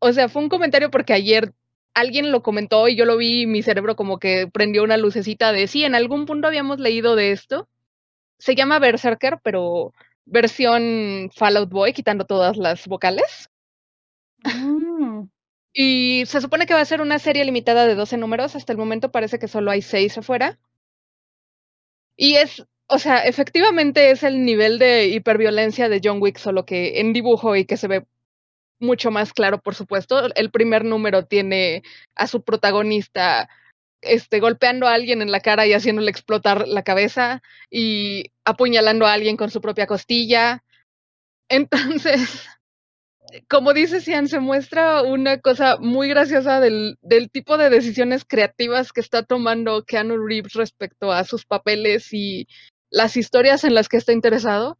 O sea, fue un comentario porque ayer alguien lo comentó y yo lo vi y mi cerebro como que prendió una lucecita de sí, en algún punto habíamos leído de esto. Se llama Berserker, pero versión Fallout Boy, quitando todas las vocales. Mm. Y se supone que va a ser una serie limitada de 12 números. Hasta el momento parece que solo hay 6 afuera. Y es, o sea, efectivamente es el nivel de hiperviolencia de John Wick, solo que en dibujo y que se ve mucho más claro, por supuesto. El primer número tiene a su protagonista este, golpeando a alguien en la cara y haciéndole explotar la cabeza y apuñalando a alguien con su propia costilla. Entonces, <laughs> como dice Cian, se muestra una cosa muy graciosa del, del, tipo de decisiones creativas que está tomando Keanu Reeves respecto a sus papeles y las historias en las que está interesado,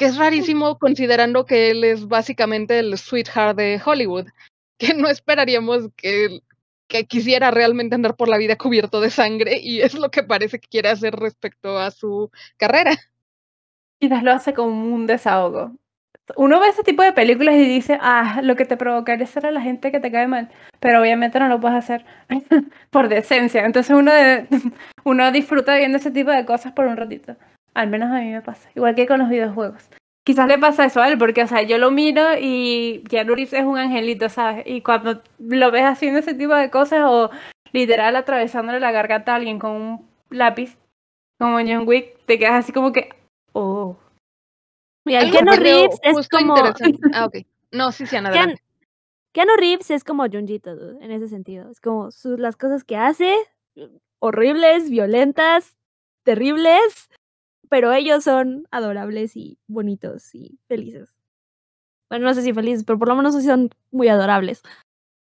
que es rarísimo considerando que él es básicamente el sweetheart de Hollywood, <laughs> que no esperaríamos que, que quisiera realmente andar por la vida cubierto de sangre y es lo que parece que quiere hacer respecto a su carrera. Quizás lo hace como un desahogo uno ve ese tipo de películas y dice, ah, lo que te provocaría es a la gente que te cae mal, pero obviamente no lo puedes hacer <laughs> por decencia. Entonces uno, <laughs> uno disfruta viendo ese tipo de cosas por un ratito. Al menos a mí me pasa. Igual que con los videojuegos. Quizás le pasa eso a él, porque, o sea, yo lo miro y Keanu Reeves es un angelito, ¿sabes? Y cuando lo ves haciendo ese tipo de cosas o literal atravesándole la garganta a alguien con un lápiz, como John Wick, te quedas así como que, oh, Mira, Keanu Reeves es como. Ah, ok. <laughs> No, sí, sí, adelante. Keanu Reeves es como Junjito, en ese sentido. Es como sus, las cosas que hace, horribles, violentas, terribles, pero ellos son adorables y bonitos y felices. Bueno, no sé si felices, pero por lo menos son muy adorables.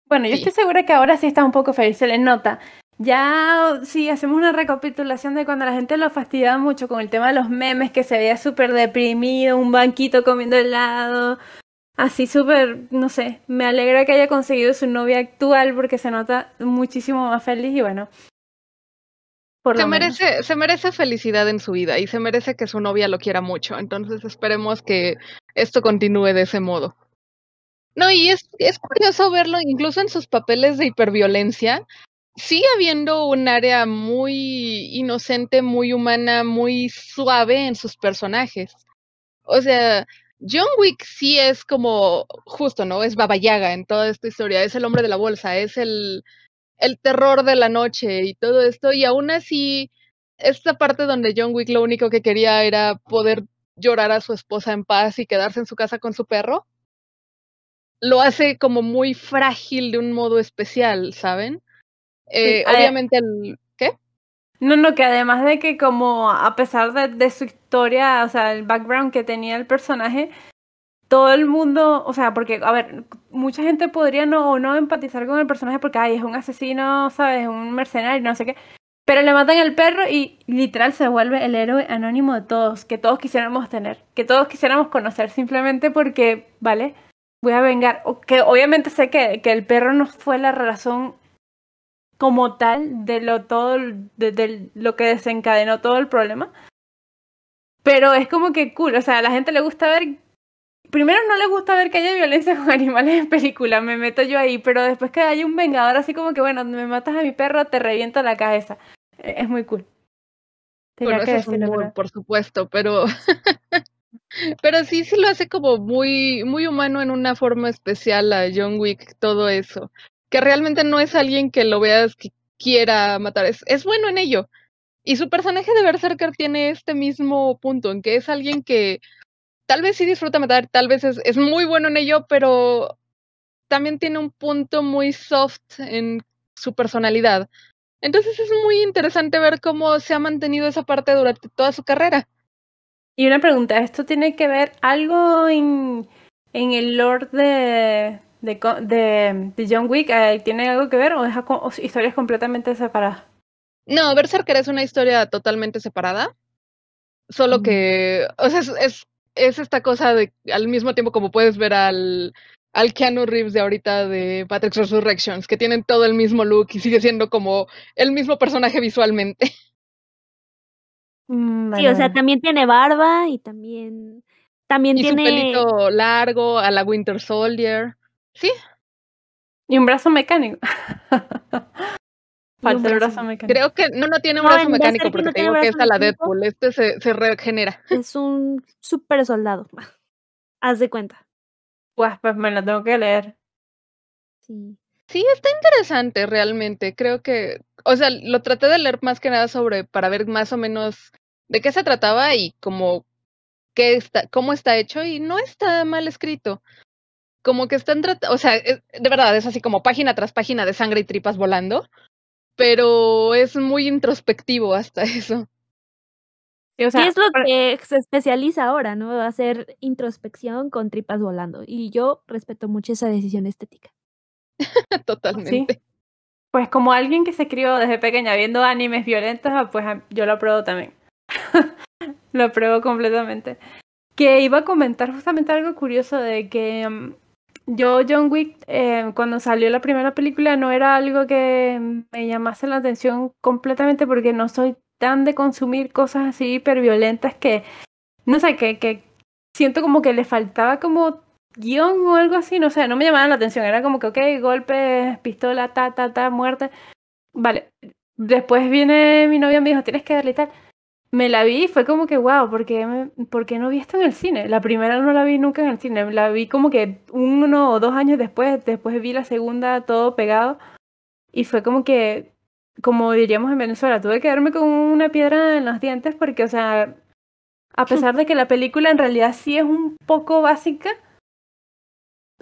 Bueno, yo estoy segura que ahora sí está un poco feliz, se le nota. Ya, sí, hacemos una recapitulación de cuando la gente lo fastidiaba mucho con el tema de los memes, que se veía súper deprimido, un banquito comiendo helado, así súper, no sé, me alegra que haya conseguido su novia actual porque se nota muchísimo más feliz y bueno. Se, merece, se merece felicidad en su vida y se merece que su novia lo quiera mucho, entonces esperemos que esto continúe de ese modo. No, y es, es curioso verlo incluso en sus papeles de hiperviolencia, sigue habiendo un área muy inocente, muy humana, muy suave en sus personajes. O sea, John Wick sí es como justo, ¿no? Es Baba Yaga en toda esta historia, es el hombre de la bolsa, es el, el terror de la noche y todo esto, y aún así, esta parte donde John Wick lo único que quería era poder llorar a su esposa en paz y quedarse en su casa con su perro, lo hace como muy frágil de un modo especial, ¿saben? Eh, obviamente el... ¿Qué? No, no, que además de que como a pesar de, de, su historia, o sea, el background que tenía el personaje, todo el mundo, o sea, porque, a ver, mucha gente podría no, no empatizar con el personaje porque, ay, es un asesino, ¿sabes? Un mercenario, no sé qué. Pero le matan el perro y literal se vuelve el héroe anónimo de todos, que todos quisiéramos tener, que todos quisiéramos conocer simplemente porque, ¿vale? Voy a vengar. Que obviamente sé que, que el perro no fue la razón como tal de lo todo de, lo que desencadenó todo el problema. Pero es como que cool, o sea, a la gente le gusta ver primero no le gusta ver que haya violencia con <laughs> animales en película, me meto yo ahí, pero después que haya un vengador así como que bueno, me matas a mi perro, te reviento la cabeza. E, es muy cool. bueno, eso es humor, por supuesto, pero <laughs> pero sí sí lo hace como muy muy humano en una forma especial a John Wick todo eso que realmente no es alguien que lo veas que quiera matar, es, es bueno en ello. Y su personaje de Berserker tiene este mismo punto, en que es alguien que tal vez sí disfruta matar, tal vez es, es muy bueno en ello, pero también tiene un punto muy soft en su personalidad. Entonces es muy interesante ver cómo se ha mantenido esa parte durante toda su carrera. Y una pregunta, ¿esto tiene que ver algo en, en el lore de, de, de, John Wick eh, tiene algo que ver o es historias completamente separadas? No, Berserker es una historia totalmente separada. Solo mm. que, o sea, es, es, esta cosa de al mismo tiempo como puedes ver al, al Keanu Reeves de ahorita de Patrick's Resurrections, que tienen todo el mismo look y sigue siendo como el mismo personaje visualmente. <laughs> Mm, sí, o sea, también tiene barba y también también y tiene su pelito largo a la Winter Soldier. Sí. Y un brazo mecánico. <laughs> Falta el brazo mecánico. Creo que no, no tiene un brazo mecánico porque te digo que es a la Deadpool. Este se, se regenera. Es un super soldado. <laughs> Haz de cuenta. Pues, pues me la tengo que leer. Sí. Sí, está interesante realmente. Creo que, o sea, lo traté de leer más que nada sobre para ver más o menos de qué se trataba y cómo qué está, cómo está hecho y no está mal escrito como que están tratando, o sea, de verdad es así como página tras página de sangre y tripas volando, pero es muy introspectivo hasta <laughs> eso. y es lo que se especializa ahora, ¿no? Hacer introspección con tripas volando. Y yo respeto mucho esa decisión estética. <laughs> Totalmente. Pues como alguien que se crió desde pequeña viendo animes violentos, pues yo lo apruebo también. <laughs> lo apruebo completamente. Que iba a comentar justamente algo curioso de que mm, yo, John Wick, eh, cuando salió la primera película, no era algo que me llamase la atención completamente porque no soy tan de consumir cosas así hiperviolentas que, no sé, que, que siento como que le faltaba como guion o algo así, no sé, no me llamaba la atención, era como que, ok, golpes, pistola, ta, ta, ta, muerte. Vale, después viene mi novia y me dijo, tienes que darle tal. Me la vi y fue como que, wow, ¿por qué, no vi esto en el cine? La primera no la vi nunca en el cine, la vi como que uno o dos años después, después vi la segunda todo pegado y fue como que, como diríamos en Venezuela, tuve que darme con una piedra en los dientes porque, o sea, a pesar de que la película en realidad sí es un poco básica,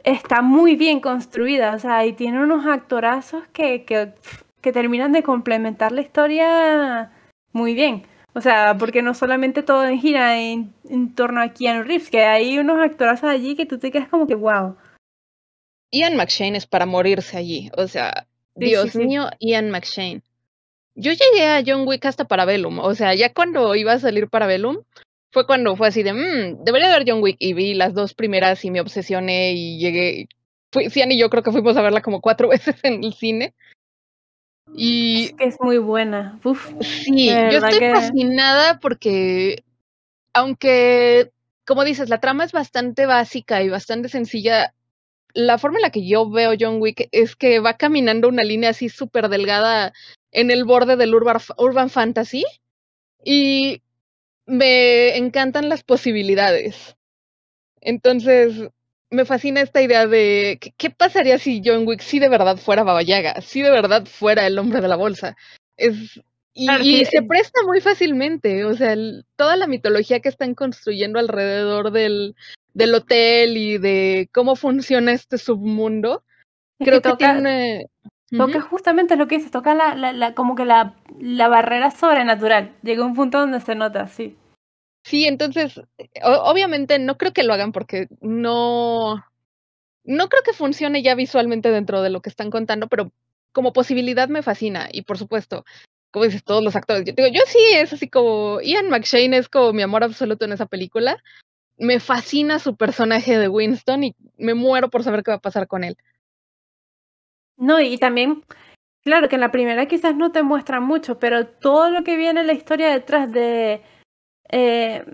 está muy bien construida, o sea, y tiene unos actorazos que, que, que terminan de complementar la historia muy bien. O sea, porque no solamente todo gira en, en torno a Keanu Reeves, que hay unos actorazos allí que tú te quedas como que wow. Ian McShane es para morirse allí. O sea, Dios mío, Ian McShane. Yo llegué a John Wick hasta para Bellum. O sea, ya cuando iba a salir para Bellum, fue cuando fue así de, mmm, debería ver John Wick. Y vi las dos primeras y me obsesioné y llegué. Fui, Cian y yo creo que fuimos a verla como cuatro <laughs> veces en el cine. Y es que es muy buena. Uf, sí, yo estoy fascinada porque, aunque, como dices, la trama es bastante básica y bastante sencilla, la forma en la que yo veo John Wick es que va caminando una línea así súper delgada en el borde del urban, urban fantasy y me encantan las posibilidades. Entonces, me fascina esta idea de ¿qué, pasaría si John Wick sí de verdad fuera Baba Yaga, si de verdad fuera el hombre de la bolsa. Es, y, se presta muy fácilmente, o sea, toda la mitología que están construyendo alrededor del, del hotel y de cómo funciona este submundo, creo que, toca, tiene... Toca justamente lo que dices, toca la, la, la, como que la, la barrera sobrenatural. Llega un punto donde se nota, sí. Sí, entonces, obviamente no creo que lo hagan porque no, no creo que funcione ya visualmente dentro de lo que están contando, pero como posibilidad me fascina. Y por supuesto, como dices, todos los actores. Yo, digo, yo sí, es así como Ian McShane es como mi amor absoluto en esa película. Me fascina su personaje de Winston y me muero por saber qué va a pasar con él. No, y también, claro que en la primera quizás no te muestran mucho, pero todo lo que viene en la historia detrás de eh...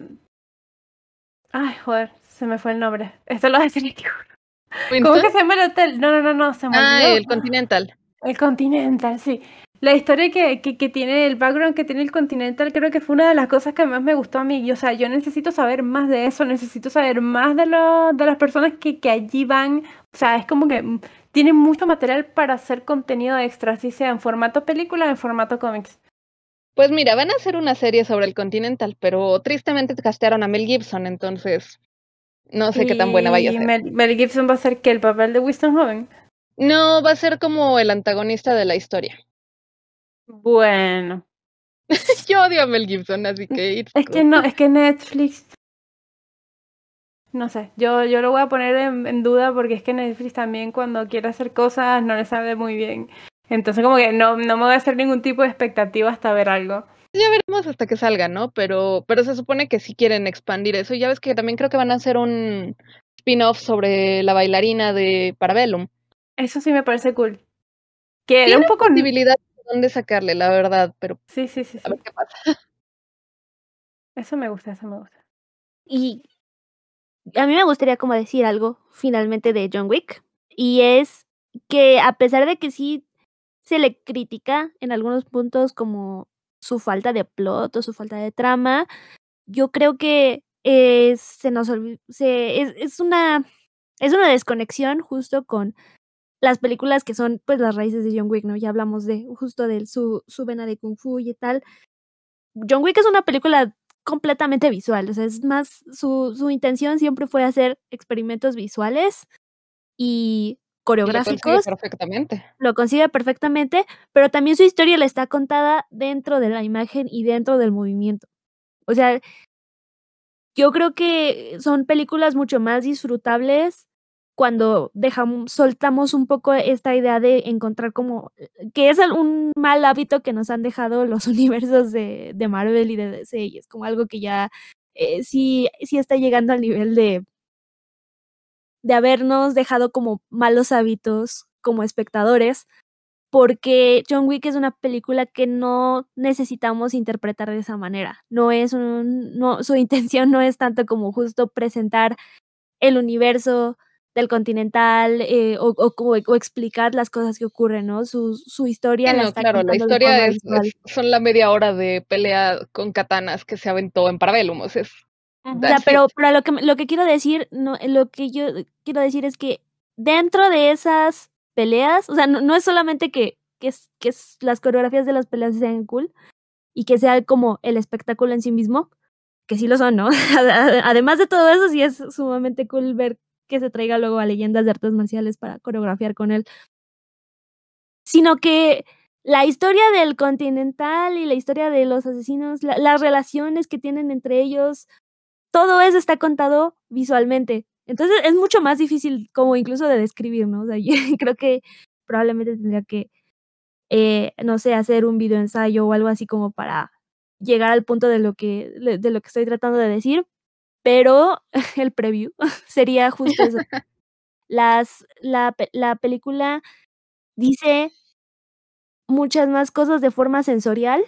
Ay, joder, se me fue el nombre. Esto lo hace el ¿Cómo que se llama el hotel? No, no, no, no, se me Ah, el Continental. El Continental, sí. La historia que, que, que, tiene, el background que tiene el Continental, creo que fue una de las cosas que más me gustó a mí. o sea, yo necesito saber más de eso, necesito saber más de, lo, de las personas que, que allí van. O sea, es como que tienen mucho material para hacer contenido extra, así sea en formato película o en formato cómics. Pues mira, van a hacer una serie sobre el Continental, pero tristemente castearon a Mel Gibson, entonces no sé qué tan buena vaya a ser. Mel, Mel Gibson va a ser que el papel de Winston Joven. No, va a ser como el antagonista de la historia. Bueno. <laughs> Yo odio a Mel Gibson, así que. Es que no, es que Netflix. No sé, yo, yo lo voy a poner en, en, duda porque es que Netflix también cuando quiere hacer cosas no le sabe muy bien. Entonces como que no, no me voy a hacer ningún tipo de expectativa hasta ver algo. Ya veremos hasta que salga, ¿no? Pero, pero se supone que sí quieren expandir eso. Y ya ves que también creo que van a hacer un spin-off sobre la bailarina de Parabellum. Eso sí me parece cool. Que era un poco posibilidad de dónde sacarle, la verdad, pero sí, sí, sí, a ver qué pasa. Eso me gusta, eso me gusta. Y a mí me gustaría como decir algo finalmente de John Wick. Y es que a pesar de que sí se le critica en algunos puntos como su falta de plot o su falta de trama. Yo creo que se nos es, es, una es una desconexión justo con las películas que son pues las raíces de John Wick, ¿no? Ya hablamos de justo de su, su vena de Kung Fu y tal. John Wick es una película completamente visual, o sea, es más, su, su intención siempre fue hacer experimentos visuales y coreográficos. Lo consigue perfectamente. Lo consigue perfectamente, pero también su historia le está contada dentro de la imagen y dentro del movimiento. O sea, yo creo que son películas mucho más disfrutables cuando dejamos, soltamos un poco esta idea de encontrar como, que es un mal hábito que nos han dejado los <laughs> universos de, de Marvel y de DC, y es como algo que ya eh, sí, sí está llegando al nivel de, de habernos dejado como malos hábitos como espectadores, porque John Wick es una película que no necesitamos interpretar de esa manera. No es un, no, su <laughs> intención no es tanto como justo presentar el universo del Continental eh, o, o, explicar las cosas que ocurren, ¿no? Su, su historia. la claro, la historia es, son la media hora de pelea con katanas que se aventó en Parabellum. Es, pero, pero lo que lo que quiero decir, no, lo que yo quiero decir es que dentro de esas peleas, o sea, no, no es solamente que, que, es, que es las coreografías de las peleas sean cool y que sea como el espectáculo en sí mismo, que sí lo son, ¿no? <laughs> Además de todo eso, sí es sumamente cool ver que se traiga luego a leyendas de artes marciales para coreografiar con él. Sino que la historia del continental y la historia de los asesinos, las relaciones que tienen entre ellos, todo eso está contado visualmente. Entonces es mucho más difícil como incluso de describir, ¿no? O sea, <laughs> yo creo que probablemente tendría que, eh, no sé, hacer un video ensayo o algo así como para llegar al punto de lo que, de lo que estoy tratando de decir, pero <laughs> el preview <laughs> sería justo eso. Las, la, la película dice muchas más cosas de forma sensorial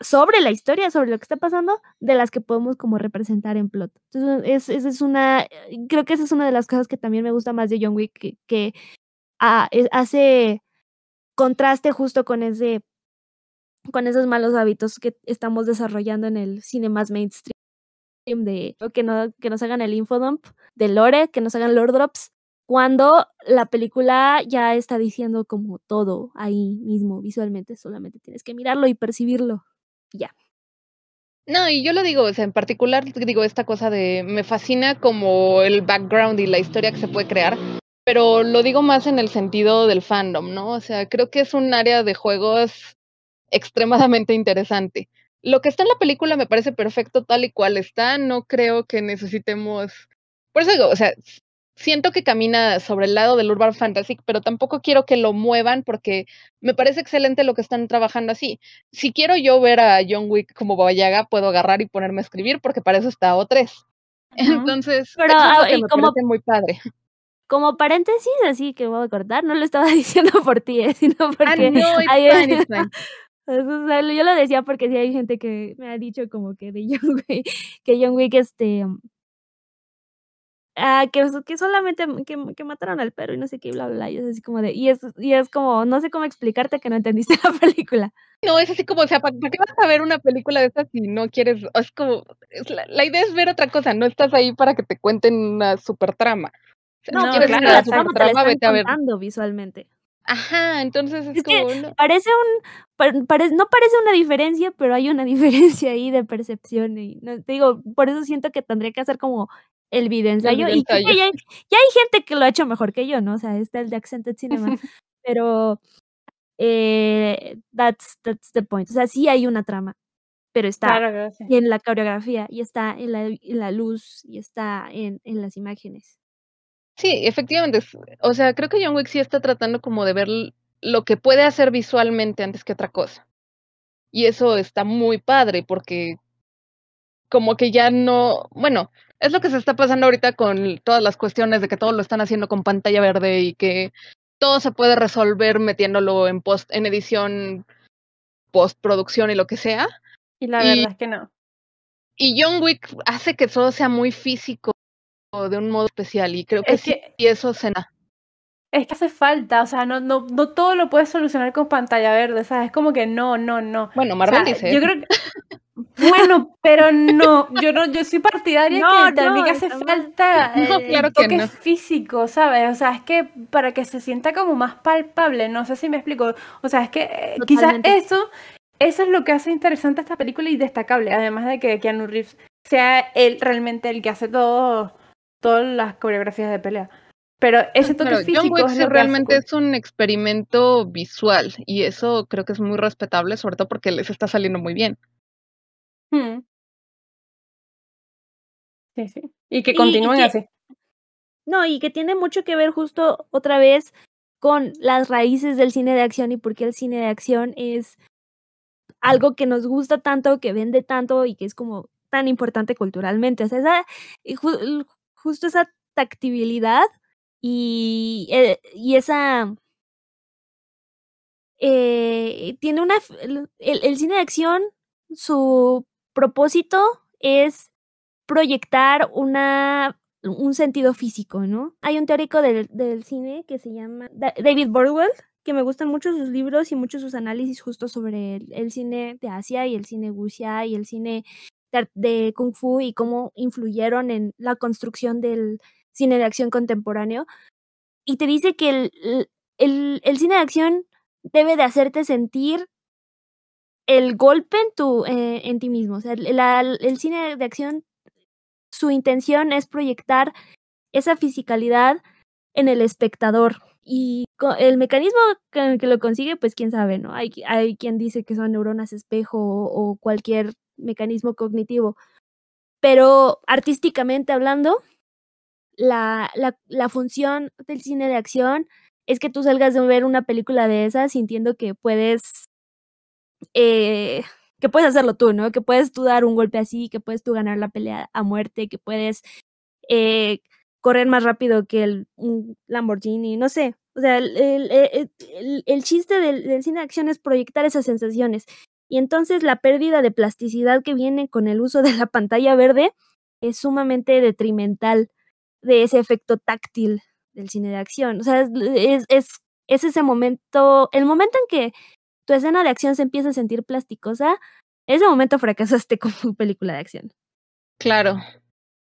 sobre la historia, sobre lo que está pasando, de las que podemos como representar en plot. Entonces, es, es una, creo que esa es una de las cosas que también me gusta más de John Wick, que, que ah, hace contraste justo con ese, con esos malos hábitos que estamos desarrollando en el cine más mainstream de que, no, que nos hagan el infodump de Lore, que nos hagan Lord Drops, cuando la película ya está diciendo como todo ahí mismo visualmente, solamente tienes que mirarlo y percibirlo. Ya. No, y yo lo digo, o sea, en particular digo esta cosa de me fascina como el background y la historia que se puede crear, pero lo digo más en el sentido del fandom, ¿no? O sea, creo que es un área de juegos extremadamente interesante. Lo que está en la película me parece perfecto tal y cual está. No creo que necesitemos. Por eso digo, o sea, siento que camina sobre el lado del Urban Fantasy, pero tampoco quiero que lo muevan porque me parece excelente lo que están trabajando así. Si quiero yo ver a John Wick como Babayaga, puedo agarrar y ponerme a escribir porque para eso está O3. <laughs> Entonces, pero, eso es me como, parece muy padre. Como paréntesis, así que voy a cortar, no lo estaba <laughs> diciendo por ti, eh, sino ah, porque... Ah, no, <laughs> it's fine, yo lo decía porque sí hay gente que me ha dicho como que de John Wick, que John Wick este ah, que, que solamente que, que, mataron al perro y no sé qué, bla, bla, bla. Y es así como de, y es, y es como, no sé cómo explicarte que no entendiste <laughs> la película. No, es así como, o sea, ¿para, qué vas a ver una película de estas si no quieres? Es como, la, idea es ver otra cosa, no estás ahí para que te cuenten una super trama. no, no, quieres claro, la super trama, vete a ver. visualmente. Ajá, entonces es, como. parece un. no parece una diferencia, pero hay una <laughs> diferencia ahí de percepción. Y no, te digo, por eso siento que tendría que hacer como el video ensayo. y ya, ya, hay gente que lo ha hecho mejor que yo, ¿no? O sea, está el de Accented Cinema. <laughs> pero. Eh, that's, that's the point. O sea, sí hay una trama, pero está y en la coreografía, y está en la, en la luz, y está en, en las imágenes. Sí, efectivamente. O sea, creo que John Wick sí está tratando como de ver lo que puede hacer visualmente antes que otra cosa. Y eso está muy padre porque como que ya no, bueno, es lo que se está pasando ahorita con todas las cuestiones de que todo lo están haciendo con pantalla verde y que todo se puede resolver metiéndolo en post en edición postproducción y lo que sea. Y la verdad es que no. Y John Wick hace que todo sea muy físico de un modo especial y creo que, sí, y eso se es que hace falta, o sea, no, no, no todo lo puedes solucionar con pantalla verde, ¿sabes? Es como que no, no, no. Bueno, Marvel dice. Yo creo que... Bueno, <laughs> pero no, yo no, yo soy partidaria que también hace falta no, claro toque físico, ¿sabes? O sea, es que para que se sienta como más palpable, no sé si me explico. O sea, es que eh, quizás eso, eso es lo que hace interesante esta película y destacable, además de que Keanu Reeves sea él realmente el que hace todo todas las coreografías de pelea. Pero ese toque físico es realmente es un experimento visual y eso creo que es muy respetable, sobre todo porque les está saliendo muy bien. Hmm. Sí, sí. Y que continúen así. No, y que tiene mucho que ver justo otra vez con las raíces del cine de acción y por qué el cine de acción es algo que nos gusta tanto, que vende tanto y que es como tan importante culturalmente. O sea, esa, justo esa tactibilidad y, eh, y esa... Eh, tiene una... El, el cine de acción, su propósito es proyectar una un sentido físico, ¿no? Hay un teórico del, del, cine que se llama David Borwell, que me gustan mucho sus libros y mucho sus análisis justo sobre el, cine de Asia y el cine wuxia y el cine de, Kung Fu y cómo influyeron en la construcción del cine de acción contemporáneo. Y te dice que el, el, el cine de acción debe de hacerte sentir el golpe en, tu, eh, en ti mismo. O sea, el cine de acción, su intención es proyectar esa fisicalidad en el espectador. Y el mecanismo que, que lo consigue, pues quién sabe, ¿no? Hay, hay quien dice que son neuronas espejo o, cualquier mecanismo cognitivo. Pero artísticamente hablando, la, la, la función del cine de acción es que tú salgas de ver una película de esas sintiendo que puedes eh, que puedes hacerlo tú, ¿no? Que puedes tú dar un golpe así, que puedes tú ganar la pelea a muerte, que puedes eh, correr más rápido que el un Lamborghini, no sé. O sea, el, el, el, chiste del, del, cine de acción es proyectar esas sensaciones. Y entonces la pérdida de plasticidad que viene con el uso de la pantalla verde es sumamente detrimental de ese efecto táctil del cine de acción. O sea, es, es, es ese momento, el momento en que tu escena de acción se empieza a sentir plasticosa, ese momento fracasaste <laughs> como película de acción. Claro.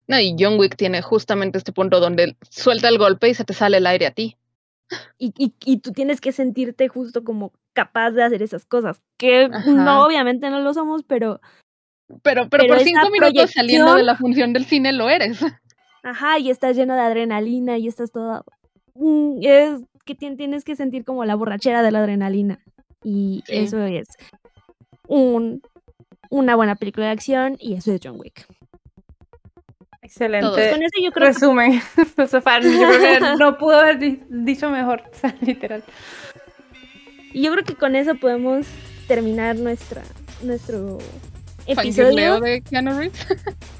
No, y John Wick tiene justamente este punto donde suelta el golpe y se te sale el aire a ti. Y, y, y tú tienes que sentirte justo como capaz de hacer esas cosas. Que no, obviamente no lo somos, pero. Pero, pero, por cinco minutos saliendo de la función del cine lo eres. <laughs> Ajá, y estás lleno de adrenalina y estás todo. Mm, es que tienes que sentir como la borrachera de la adrenalina. Y eso es un, una buena película de acción y eso es John Wick. Excelente. Con eso yo creo Resumen. <laughs> Que... <laughs> no pudo haber dicho mejor, <laughs> literal. Y yo creo que con eso podemos terminar nuestra nuestro episodio de Keanu Reeves.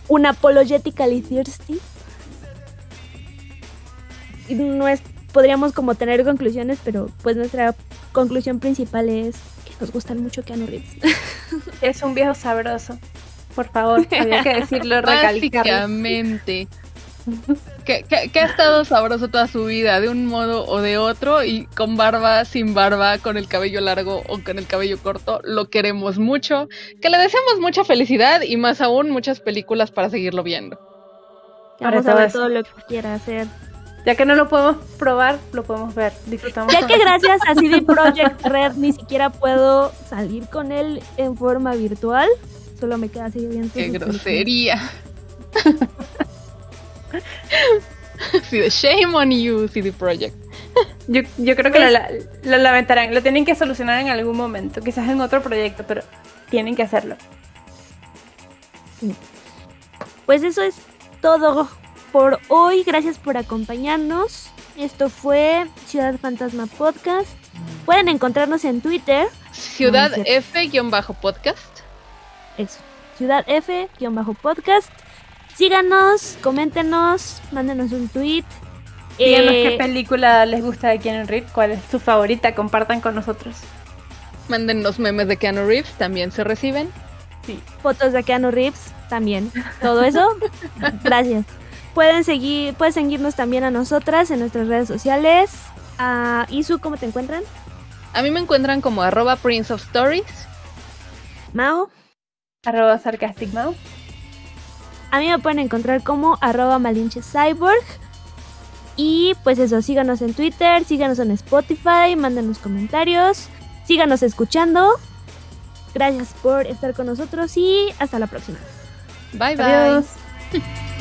Un apologetically thirsty. No es, podríamos como tener conclusiones, pero pues nuestra conclusión principal es que nos gustan mucho Keanu Reeves. <laughs> Es un viejo sabroso. Por favor, había que decirlo, <laughs> recalcarlo. Básicamente. Que, que, ha estado sabroso toda su vida, de un modo o de otro, y con barba, sin barba, con el cabello largo o con el cabello corto, lo queremos mucho, que le deseamos mucha felicidad y más aún muchas películas para seguirlo viendo. Vamos a ver todo lo que quiera hacer. Ya que no lo podemos probar, lo podemos ver. Disfrutamos. Ya que gracias a CD <laughs> Projekt Red ni siquiera puedo salir con él en forma virtual, solo me queda seguir viendo. ¡Qué grosería! <laughs> sí, shame on you, CD Projekt. Yo, yo creo que lo, lo, lamentarán. Lo tienen que solucionar en algún momento, quizás en otro proyecto, pero tienen que hacerlo. Pues eso es todo por hoy. Gracias por acompañarnos. Esto fue Ciudad Fantasma Podcast. Pueden encontrarnos en Twitter. Ciudad F-podcast. Eso. Ciudad F-podcast. Síganos, coméntenos, mándenos un tweet. Díganos qué eh, película les gusta de Keanu Reeves, cuál es su favorita, compartan con nosotros. Mándennos memes de Keanu Reeves, también se reciben. Sí. Fotos de Keanu Reeves, también. Todo eso, <laughs> gracias. Pueden seguir, pueden seguirnos también a nosotras en nuestras redes sociales. A Isu, ¿cómo te encuentran? A mí me encuentran como arroba Prince of Stories. Mao. Arroba Sarcastic Mao. A mí me pueden encontrar como arroba Malinche Cyborg. Y pues eso, síganos en Twitter, síganos en Spotify, mándenos comentarios, síganos escuchando. Gracias por estar con nosotros y hasta la próxima. Bye bye. <laughs>